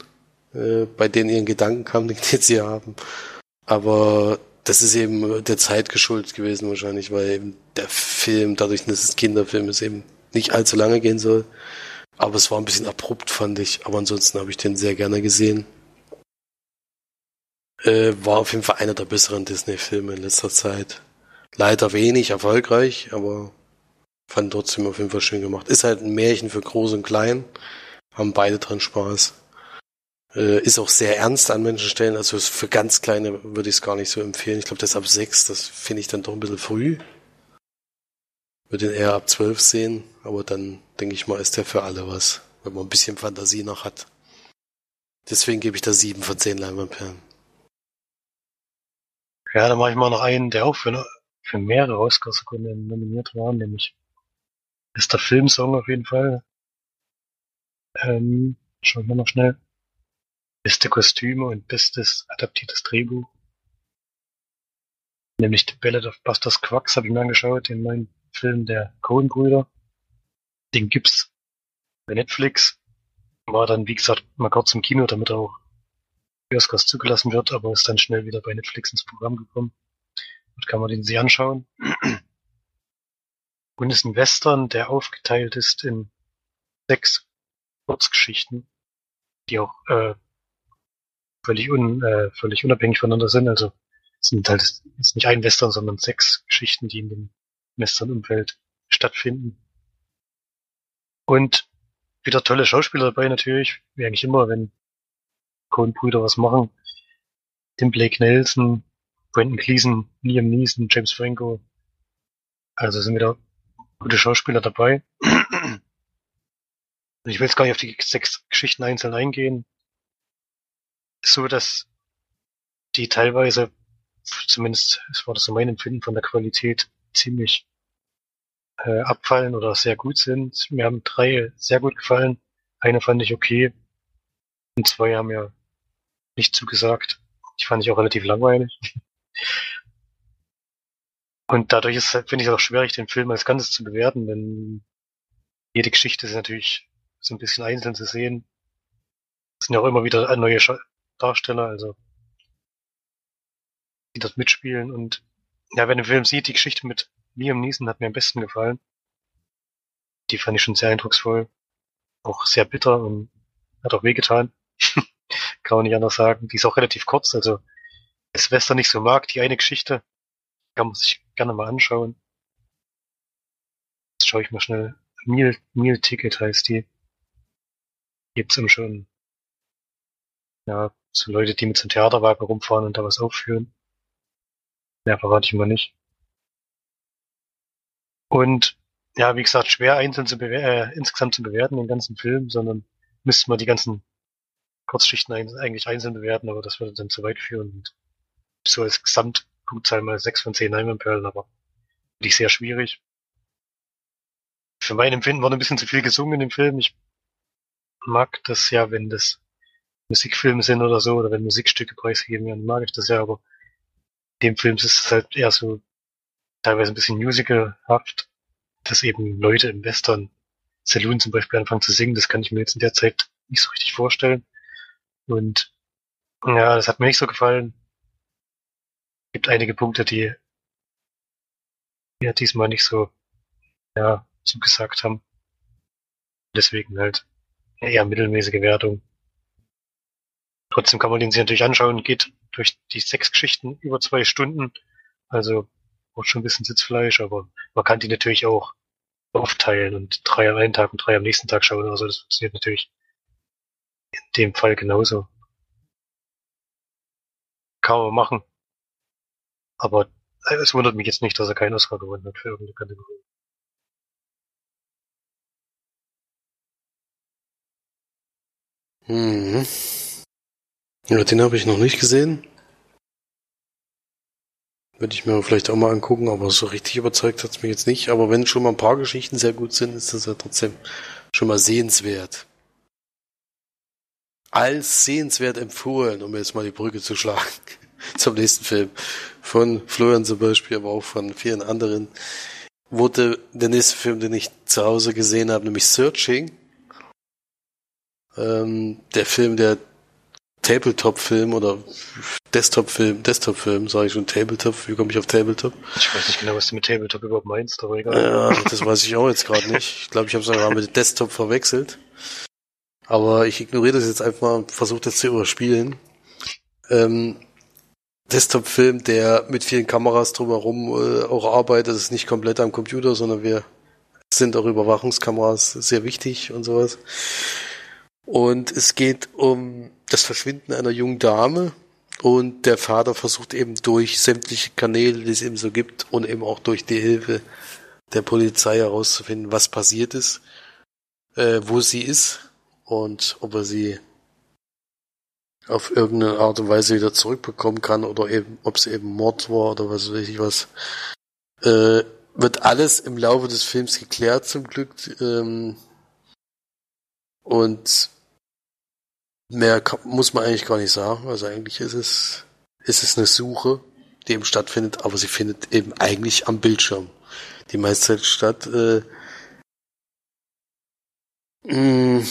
äh, bei denen ihren Gedanken kamen, den sie haben. Aber das ist eben der Zeit geschuldet gewesen wahrscheinlich, weil eben der Film, dadurch, dass es Kinderfilm ist, eben nicht allzu lange gehen soll. Aber es war ein bisschen abrupt, fand ich. Aber ansonsten habe ich den sehr gerne gesehen. Äh, war auf jeden Fall einer der besseren Disney-Filme in letzter Zeit. Leider wenig erfolgreich, aber fand trotzdem auf jeden Fall schön gemacht. Ist halt ein Märchen für Groß und Klein. Haben beide dran Spaß. Äh, ist auch sehr ernst an manchen Stellen. Also für ganz Kleine würde ich es gar nicht so empfehlen. Ich glaube, das ab sechs, das finde ich dann doch ein bisschen früh. Würde ihn eher ab zwölf sehen, aber dann denke ich mal, ist der für alle was, wenn man ein bisschen Fantasie noch hat. Deswegen gebe ich da sieben von zehn Leinwandperlen. Ja, dann mache ich mal noch einen, der auch für, für mehrere Oscar-Sekunden nominiert war, nämlich ist der Filmsong auf jeden Fall. Ähm, schauen wir noch schnell. Beste Kostüme und bestes adaptiertes Drehbuch. Nämlich The Ballad of Buster Quacks habe ich mir angeschaut, den neuen Film der Coen-Brüder. Den gibt's bei Netflix. War dann, wie gesagt, mal kurz im Kino, damit er auch Oscars zugelassen wird, aber ist dann schnell wieder bei Netflix ins Programm gekommen. Dort kann man den sich anschauen. Und ist ein Western, der aufgeteilt ist in sechs Kurzgeschichten, die auch äh, völlig, un, äh, völlig unabhängig voneinander sind. Also es sind halt ist nicht ein Western, sondern sechs Geschichten, die in dem Western-Umfeld stattfinden. Und wieder tolle Schauspieler dabei natürlich, wie eigentlich immer, wenn Coen-Brüder was machen. Tim Blake Nelson, Brendan Gleeson, Liam Neeson, James Franco. Also sind wieder gute Schauspieler dabei. Ich will jetzt gar nicht auf die sechs Geschichten einzeln eingehen. So, dass die teilweise, zumindest es war das so mein Empfinden von der Qualität, ziemlich äh, abfallen oder sehr gut sind. Mir haben drei sehr gut gefallen. Eine fand ich okay. Und zwei haben mir nicht zugesagt. Die fand ich auch relativ langweilig. Und dadurch ist finde ich es auch schwierig, den Film als Ganzes zu bewerten, denn jede Geschichte ist natürlich so ein bisschen einzeln zu sehen. Es sind ja auch immer wieder neue Darsteller, also die dort mitspielen. Und ja, wenn der Film sieht, die Geschichte mit Liam Neeson hat mir am besten gefallen. Die fand ich schon sehr eindrucksvoll. Auch sehr bitter und hat auch wehgetan. kann man nicht anders sagen. Die ist auch relativ kurz, also wer Silvester nicht so mag, die eine Geschichte, kann man sich gerne mal anschauen. Jetzt schaue ich mal schnell. Meal, Meal Ticket heißt die. Gibt's im schon. Ja, so Leute, die mit so einem Theaterwagen rumfahren und da was aufführen. Mehr verrate ich mal nicht. Und ja, wie gesagt, schwer einzeln zu äh, insgesamt zu bewerten, den ganzen Film, sondern müsste man die ganzen Kurzschichten eigentlich einzeln bewerten, aber das würde dann zu weit führen. Und so als Gesamtpunktzahl mal 6 von 10 Neimanperlen, aber finde ich sehr schwierig. Für mein Empfinden wurde ein bisschen zu viel gesungen im Film. Ich mag das ja, wenn das Musikfilme sind oder so, oder wenn Musikstücke preisgegeben werden, mag ich das ja, aber in dem Film ist es halt eher so teilweise ein bisschen musicalhaft, dass eben Leute im Western Saloon zum Beispiel anfangen zu singen, das kann ich mir jetzt in der Zeit nicht so richtig vorstellen. Und ja, das hat mir nicht so gefallen. Gibt einige Punkte, die mir diesmal nicht so ja, zugesagt haben. Deswegen halt eher mittelmäßige Wertung. Trotzdem kann man den sich natürlich anschauen, geht durch die sechs Geschichten über zwei Stunden. Also braucht schon ein bisschen Sitzfleisch, aber man kann die natürlich auch aufteilen und drei am einen Tag und drei am nächsten Tag schauen. Also das funktioniert natürlich in dem Fall genauso. Kann man machen. Aber es wundert mich jetzt nicht, dass er keinen Oscar gewonnen hat für irgendeine Kategorie. Mhm. Ja, den habe ich noch nicht gesehen. Würde ich mir vielleicht auch mal angucken, aber so richtig überzeugt hat's mich jetzt nicht. Aber wenn schon mal ein paar Geschichten sehr gut sind, ist das ja trotzdem schon mal sehenswert. Als sehenswert empfohlen, um jetzt mal die Brücke zu schlagen zum nächsten Film. Von Florian zum Beispiel, aber auch von vielen anderen, wurde der nächste Film, den ich zu Hause gesehen habe, nämlich Searching. Ähm, der Film, der Tabletop-Film oder Desktop-Film, Desktop-Film, sage ich schon Tabletop. Wie komme ich auf Tabletop? Ich weiß nicht genau, was du mit Tabletop überhaupt meinst, aber egal. Ja, das weiß ich auch jetzt gerade nicht. Ich glaube, ich habe es sogar mit Desktop verwechselt. Aber ich ignoriere das jetzt einfach mal und versuche das zu überspielen. Ähm, Desktop-Film, der mit vielen Kameras drumherum äh, auch arbeitet, das ist nicht komplett am Computer, sondern wir sind auch Überwachungskameras sehr wichtig und sowas. Und es geht um das Verschwinden einer jungen Dame und der Vater versucht eben durch sämtliche Kanäle, die es eben so gibt und eben auch durch die Hilfe der Polizei herauszufinden, was passiert ist, äh, wo sie ist und ob er sie auf irgendeine Art und Weise wieder zurückbekommen kann oder eben, ob es eben Mord war oder was weiß ich was. Äh, wird alles im Laufe des Films geklärt zum Glück. Ähm, und Mehr muss man eigentlich gar nicht sagen. Also eigentlich ist es, ist es eine Suche, die eben stattfindet, aber sie findet eben eigentlich am Bildschirm. Die meiste Zeit statt. Äh, mh, mm,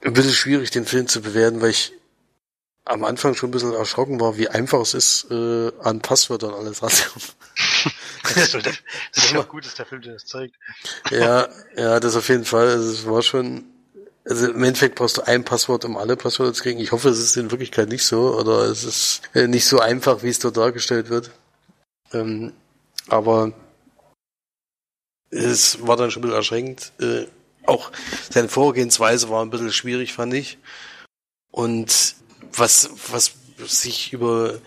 ein bisschen schwierig, den Film zu bewerten, weil ich am Anfang schon ein bisschen erschrocken war, wie einfach es ist, äh, an Passwörtern alles ranzukommen. das ist ja auch gut, dass der Film dir das zeigt. ja, ja, das auf jeden Fall. Also es war schon also im Endeffekt brauchst du ein Passwort, um alle Passwörter zu kriegen. Ich hoffe, es ist in Wirklichkeit nicht so oder es ist äh, nicht so einfach, wie es dort dargestellt wird. Ähm, aber es war dann schon ein bisschen erschreckend. Äh, auch seine Vorgehensweise war ein bisschen schwierig, fand ich. Und was, was sich über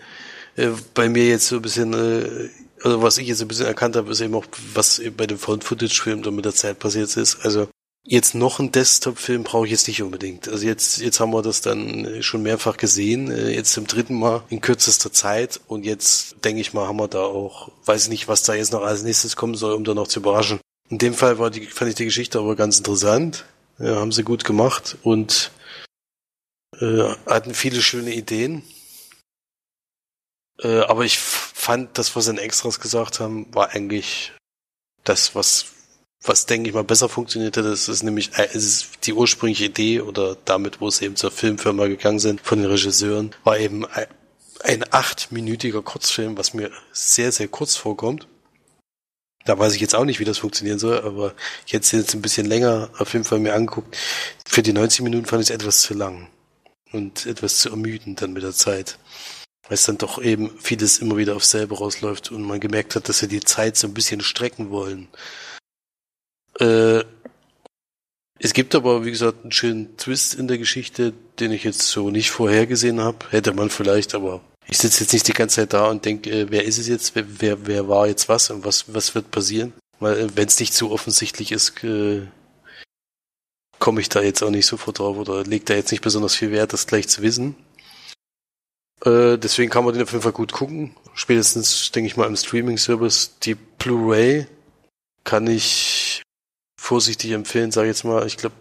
äh, bei mir jetzt so ein bisschen, äh, also was ich jetzt ein bisschen erkannt habe, ist eben auch, was bei dem Found-Footage-Film dann mit der Zeit passiert ist. Also Jetzt noch ein Desktop-Film brauche ich jetzt nicht unbedingt. Also jetzt, jetzt haben wir das dann schon mehrfach gesehen, äh, jetzt zum dritten Mal in kürzester Zeit und jetzt denke ich mal, haben wir da auch, weiß ich nicht, was da jetzt noch als nächstes kommen soll, um da noch zu überraschen. In dem Fall war die, fand ich die Geschichte aber ganz interessant. Ja, haben sie gut gemacht und äh, hatten viele schöne Ideen. Äh, aber ich fand, das, was sie in Extras gesagt haben, war eigentlich das, was was denke ich mal besser funktioniert hat, das ist nämlich äh, es ist die ursprüngliche Idee oder damit, wo es eben zur Filmfirma gegangen sind von den Regisseuren, war eben ein, achtminütiger Kurzfilm, was mir sehr, sehr kurz vorkommt. Da weiß ich jetzt auch nicht, wie das funktionieren soll, aber hätte es jetzt ein bisschen länger auf jeden Fall mir angeguckt. Für die 90 Minuten fand ich es etwas zu lang. und etwas zu ermüden dann mit der Zeit. Weil es dann doch eben vieles immer wieder auf selber rausläuft und man gemerkt hat, dass sie die Zeit so ein bisschen strecken wollen. Äh, es gibt aber, wie gesagt, einen schönen Twist in der Geschichte, den ich jetzt so nicht vorhergesehen habe. Hätte man vielleicht, aber ich sitze jetzt nicht die ganze Zeit da und denke, äh, wer ist es jetzt, wer, wer, wer war jetzt was und was, was wird passieren? Weil äh, wenn es nicht zu offensichtlich ist, äh, komme ich da jetzt auch nicht sofort drauf oder legt da jetzt nicht besonders viel Wert, das gleich zu wissen. Äh, deswegen kann man den auf jeden Fall gut gucken. Spätestens, denke ich mal, im Streaming-Service. Die Blu-ray kann ich vorsichtig empfehlen, sage ich jetzt mal. Ich glaube,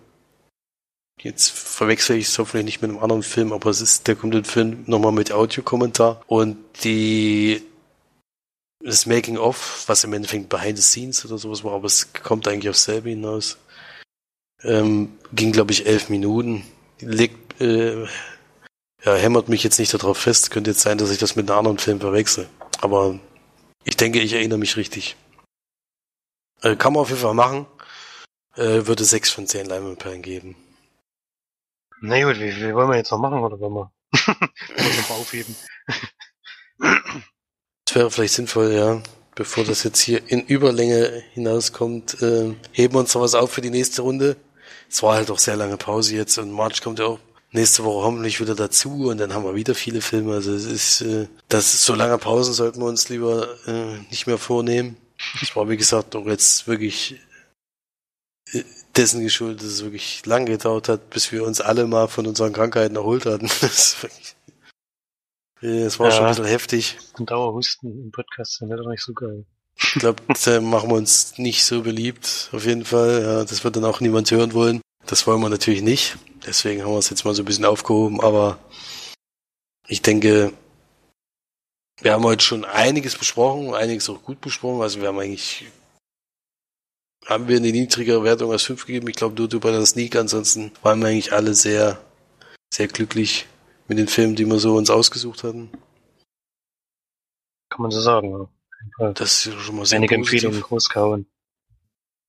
jetzt verwechsel ich es hoffentlich nicht mit einem anderen Film, aber es ist der kommt im Film nochmal mit Audiokommentar und die das Making of, was im Endeffekt Behind the Scenes oder sowas war, aber es kommt eigentlich auf selbe hinaus. Ähm, ging, glaube ich, elf Minuten. Legt, äh, ja, hämmert mich jetzt nicht darauf fest. Könnte jetzt sein, dass ich das mit einem anderen Film verwechsel. Aber ich denke, ich erinnere mich richtig. Äh, kann man auf jeden Fall machen. Äh, würde sechs von zehn Leinwandperlen geben. Na gut, wie, wie wollen wir jetzt noch machen, oder wollen wir, wollen wir noch aufheben? Es wäre vielleicht sinnvoll, ja, bevor das jetzt hier in Überlänge hinauskommt, äh, heben wir uns noch was auf für die nächste Runde. Es war halt auch sehr lange Pause jetzt und March kommt ja auch nächste Woche hoffentlich wieder dazu und dann haben wir wieder viele Filme. Also es ist, äh, das ist so lange Pausen sollten wir uns lieber äh, nicht mehr vornehmen. Es war wie gesagt auch jetzt wirklich dessen geschuldet, dass es wirklich lang gedauert hat, bis wir uns alle mal von unseren Krankheiten erholt hatten. Das, wirklich, äh, das war Ja. schon ein bisschen heftig. Ein Dauerhusten im Podcast, dann wäre doch nicht so geil. Ich glaube, da machen wir uns nicht so beliebt, auf jeden Fall. Ja, das wird dann auch niemand hören wollen. Das wollen wir natürlich nicht. Deswegen haben wir es jetzt mal so ein bisschen aufgehoben, aber ich denke, wir haben heute schon einiges besprochen, einiges auch gut besprochen. Also wir haben eigentlich, haben wir eine niedrigere Wertung als 5 gegeben. Ich glaube, du, du bei der Sneak. Ansonsten waren wir eigentlich alle sehr, sehr glücklich mit den Filmen, die wir so uns ausgesucht hatten. Kann man so sagen, ja. Das ist schon mal sehr Einige positiv. Empfehlungen großkauen.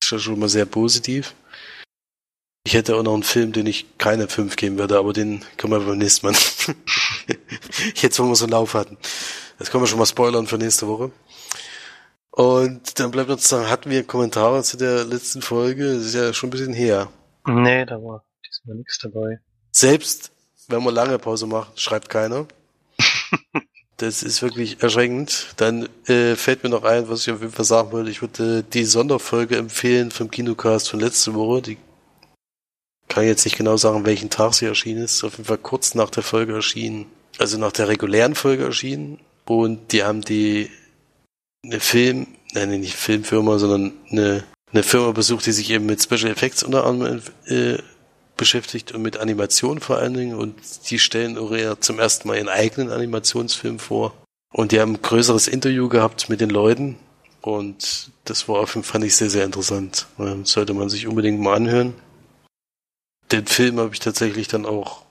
ist ja schon mal sehr positiv. Ich hätte auch noch einen Film, den ich keine 5 geben würde, aber den können wir beim nächsten Mal. Jetzt, wo wir so einen Lauf hatten. Das können wir schon mal spoilern für nächste Woche. Und dann bleibt uns sagen, hatten wir Kommentare zu der letzten Folge? Das ist ja schon ein bisschen her. Nee, da war diesmal nichts dabei. Selbst wenn man lange Pause macht, schreibt keiner. Das ist wirklich erschreckend. Dann äh, fällt mir noch ein, was ich auf jeden Fall sagen wollte. Ich würde die Sonderfolge empfehlen vom Kinocast von letzte Woche. Die kann jetzt nicht genau sagen, welchen Tag sie erschienen ist. Auf jeden Fall kurz nach der Folge erschienen. Also nach der regulären Folge erschienen. Und die haben die eine Film, nein, nicht Filmfirma, sondern eine, eine Firma besucht, die sich eben mit Special Effects unter anderem äh, beschäftigt und mit Animation vor allen Dingen und die stellen Aurea zum ersten Mal ihren eigenen Animationsfilm vor. Und die haben ein größeres Interview gehabt mit den Leuten und das war auf jeden Fall fand ich sehr, sehr interessant. Ähm, Sollte man sich unbedingt mal anhören. Den Film habe ich tatsächlich dann auch,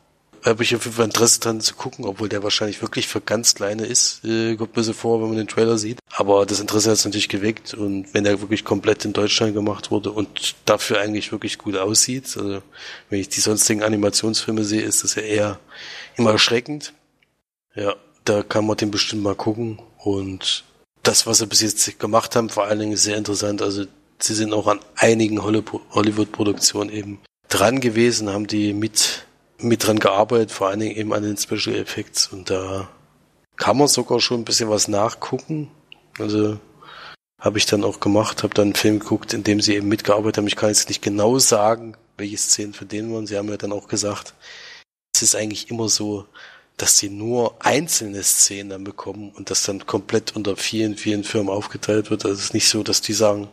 habe ich auf jeden Fall Interesse dran zu gucken, obwohl der wahrscheinlich wirklich für ganz kleine ist, äh, kommt mir so vor, wenn man den Trailer sieht. Aber das Interesse hat es natürlich geweckt und wenn der wirklich komplett in Deutschland gemacht wurde und dafür eigentlich wirklich gut aussieht, also wenn ich die sonstigen Animationsfilme sehe, ist das ja eher immer erschreckend. Ja, da kann man den bestimmt mal gucken und das, was sie bis jetzt gemacht haben, vor allen Dingen sehr interessant. Also sie sind auch an einigen Hollywood- Hollywood-Produktionen eben dran gewesen, haben die mit, mit dran gearbeitet, vor allen Dingen eben an den Special Effects und da kann man sogar schon ein bisschen was nachgucken. Also habe ich dann auch gemacht, habe dann einen Film geguckt, in dem sie eben mitgearbeitet haben. Ich kann jetzt nicht genau sagen, welche Szenen für den waren. Sie haben ja dann auch gesagt, es ist eigentlich immer so, dass sie nur einzelne Szenen dann bekommen und das dann komplett unter vielen, vielen Firmen aufgeteilt wird. Also es ist nicht so, dass die sagen,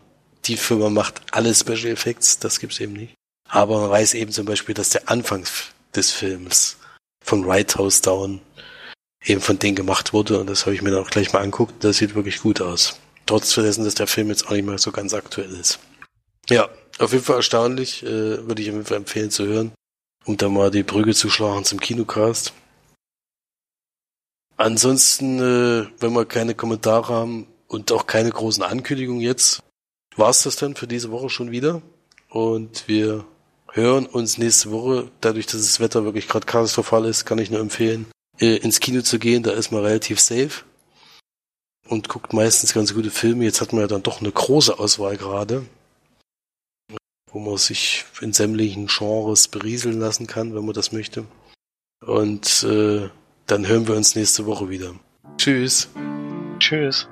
die Firma macht alle Special Effects, das gibt's eben nicht. Aber man weiß eben zum Beispiel, dass der Anfang des Films von White House Down eben von denen gemacht wurde und das habe ich mir dann auch gleich mal anguckt. Das sieht wirklich gut aus. Trotz dessen, dass der Film jetzt auch nicht mehr so ganz aktuell ist. Ja, auf jeden Fall erstaunlich, äh, würde ich auf jeden Fall empfehlen zu hören, um da mal die Brücke zu schlagen zum Kinocast. Ansonsten, äh, wenn wir keine Kommentare haben und auch keine großen Ankündigungen jetzt, war's das dann für diese Woche schon wieder. Und wir hören uns nächste Woche. Dadurch, dass das Wetter wirklich gerade katastrophal ist, kann ich nur empfehlen, äh, ins Kino zu gehen. Da ist man relativ safe und guckt meistens ganz gute Filme. Jetzt hat man ja dann doch eine große Auswahl gerade, wo man sich in sämtlichen Genres berieseln lassen kann, wenn man das möchte. Und äh, dann hören wir uns nächste Woche wieder. Tschüss. Tschüss.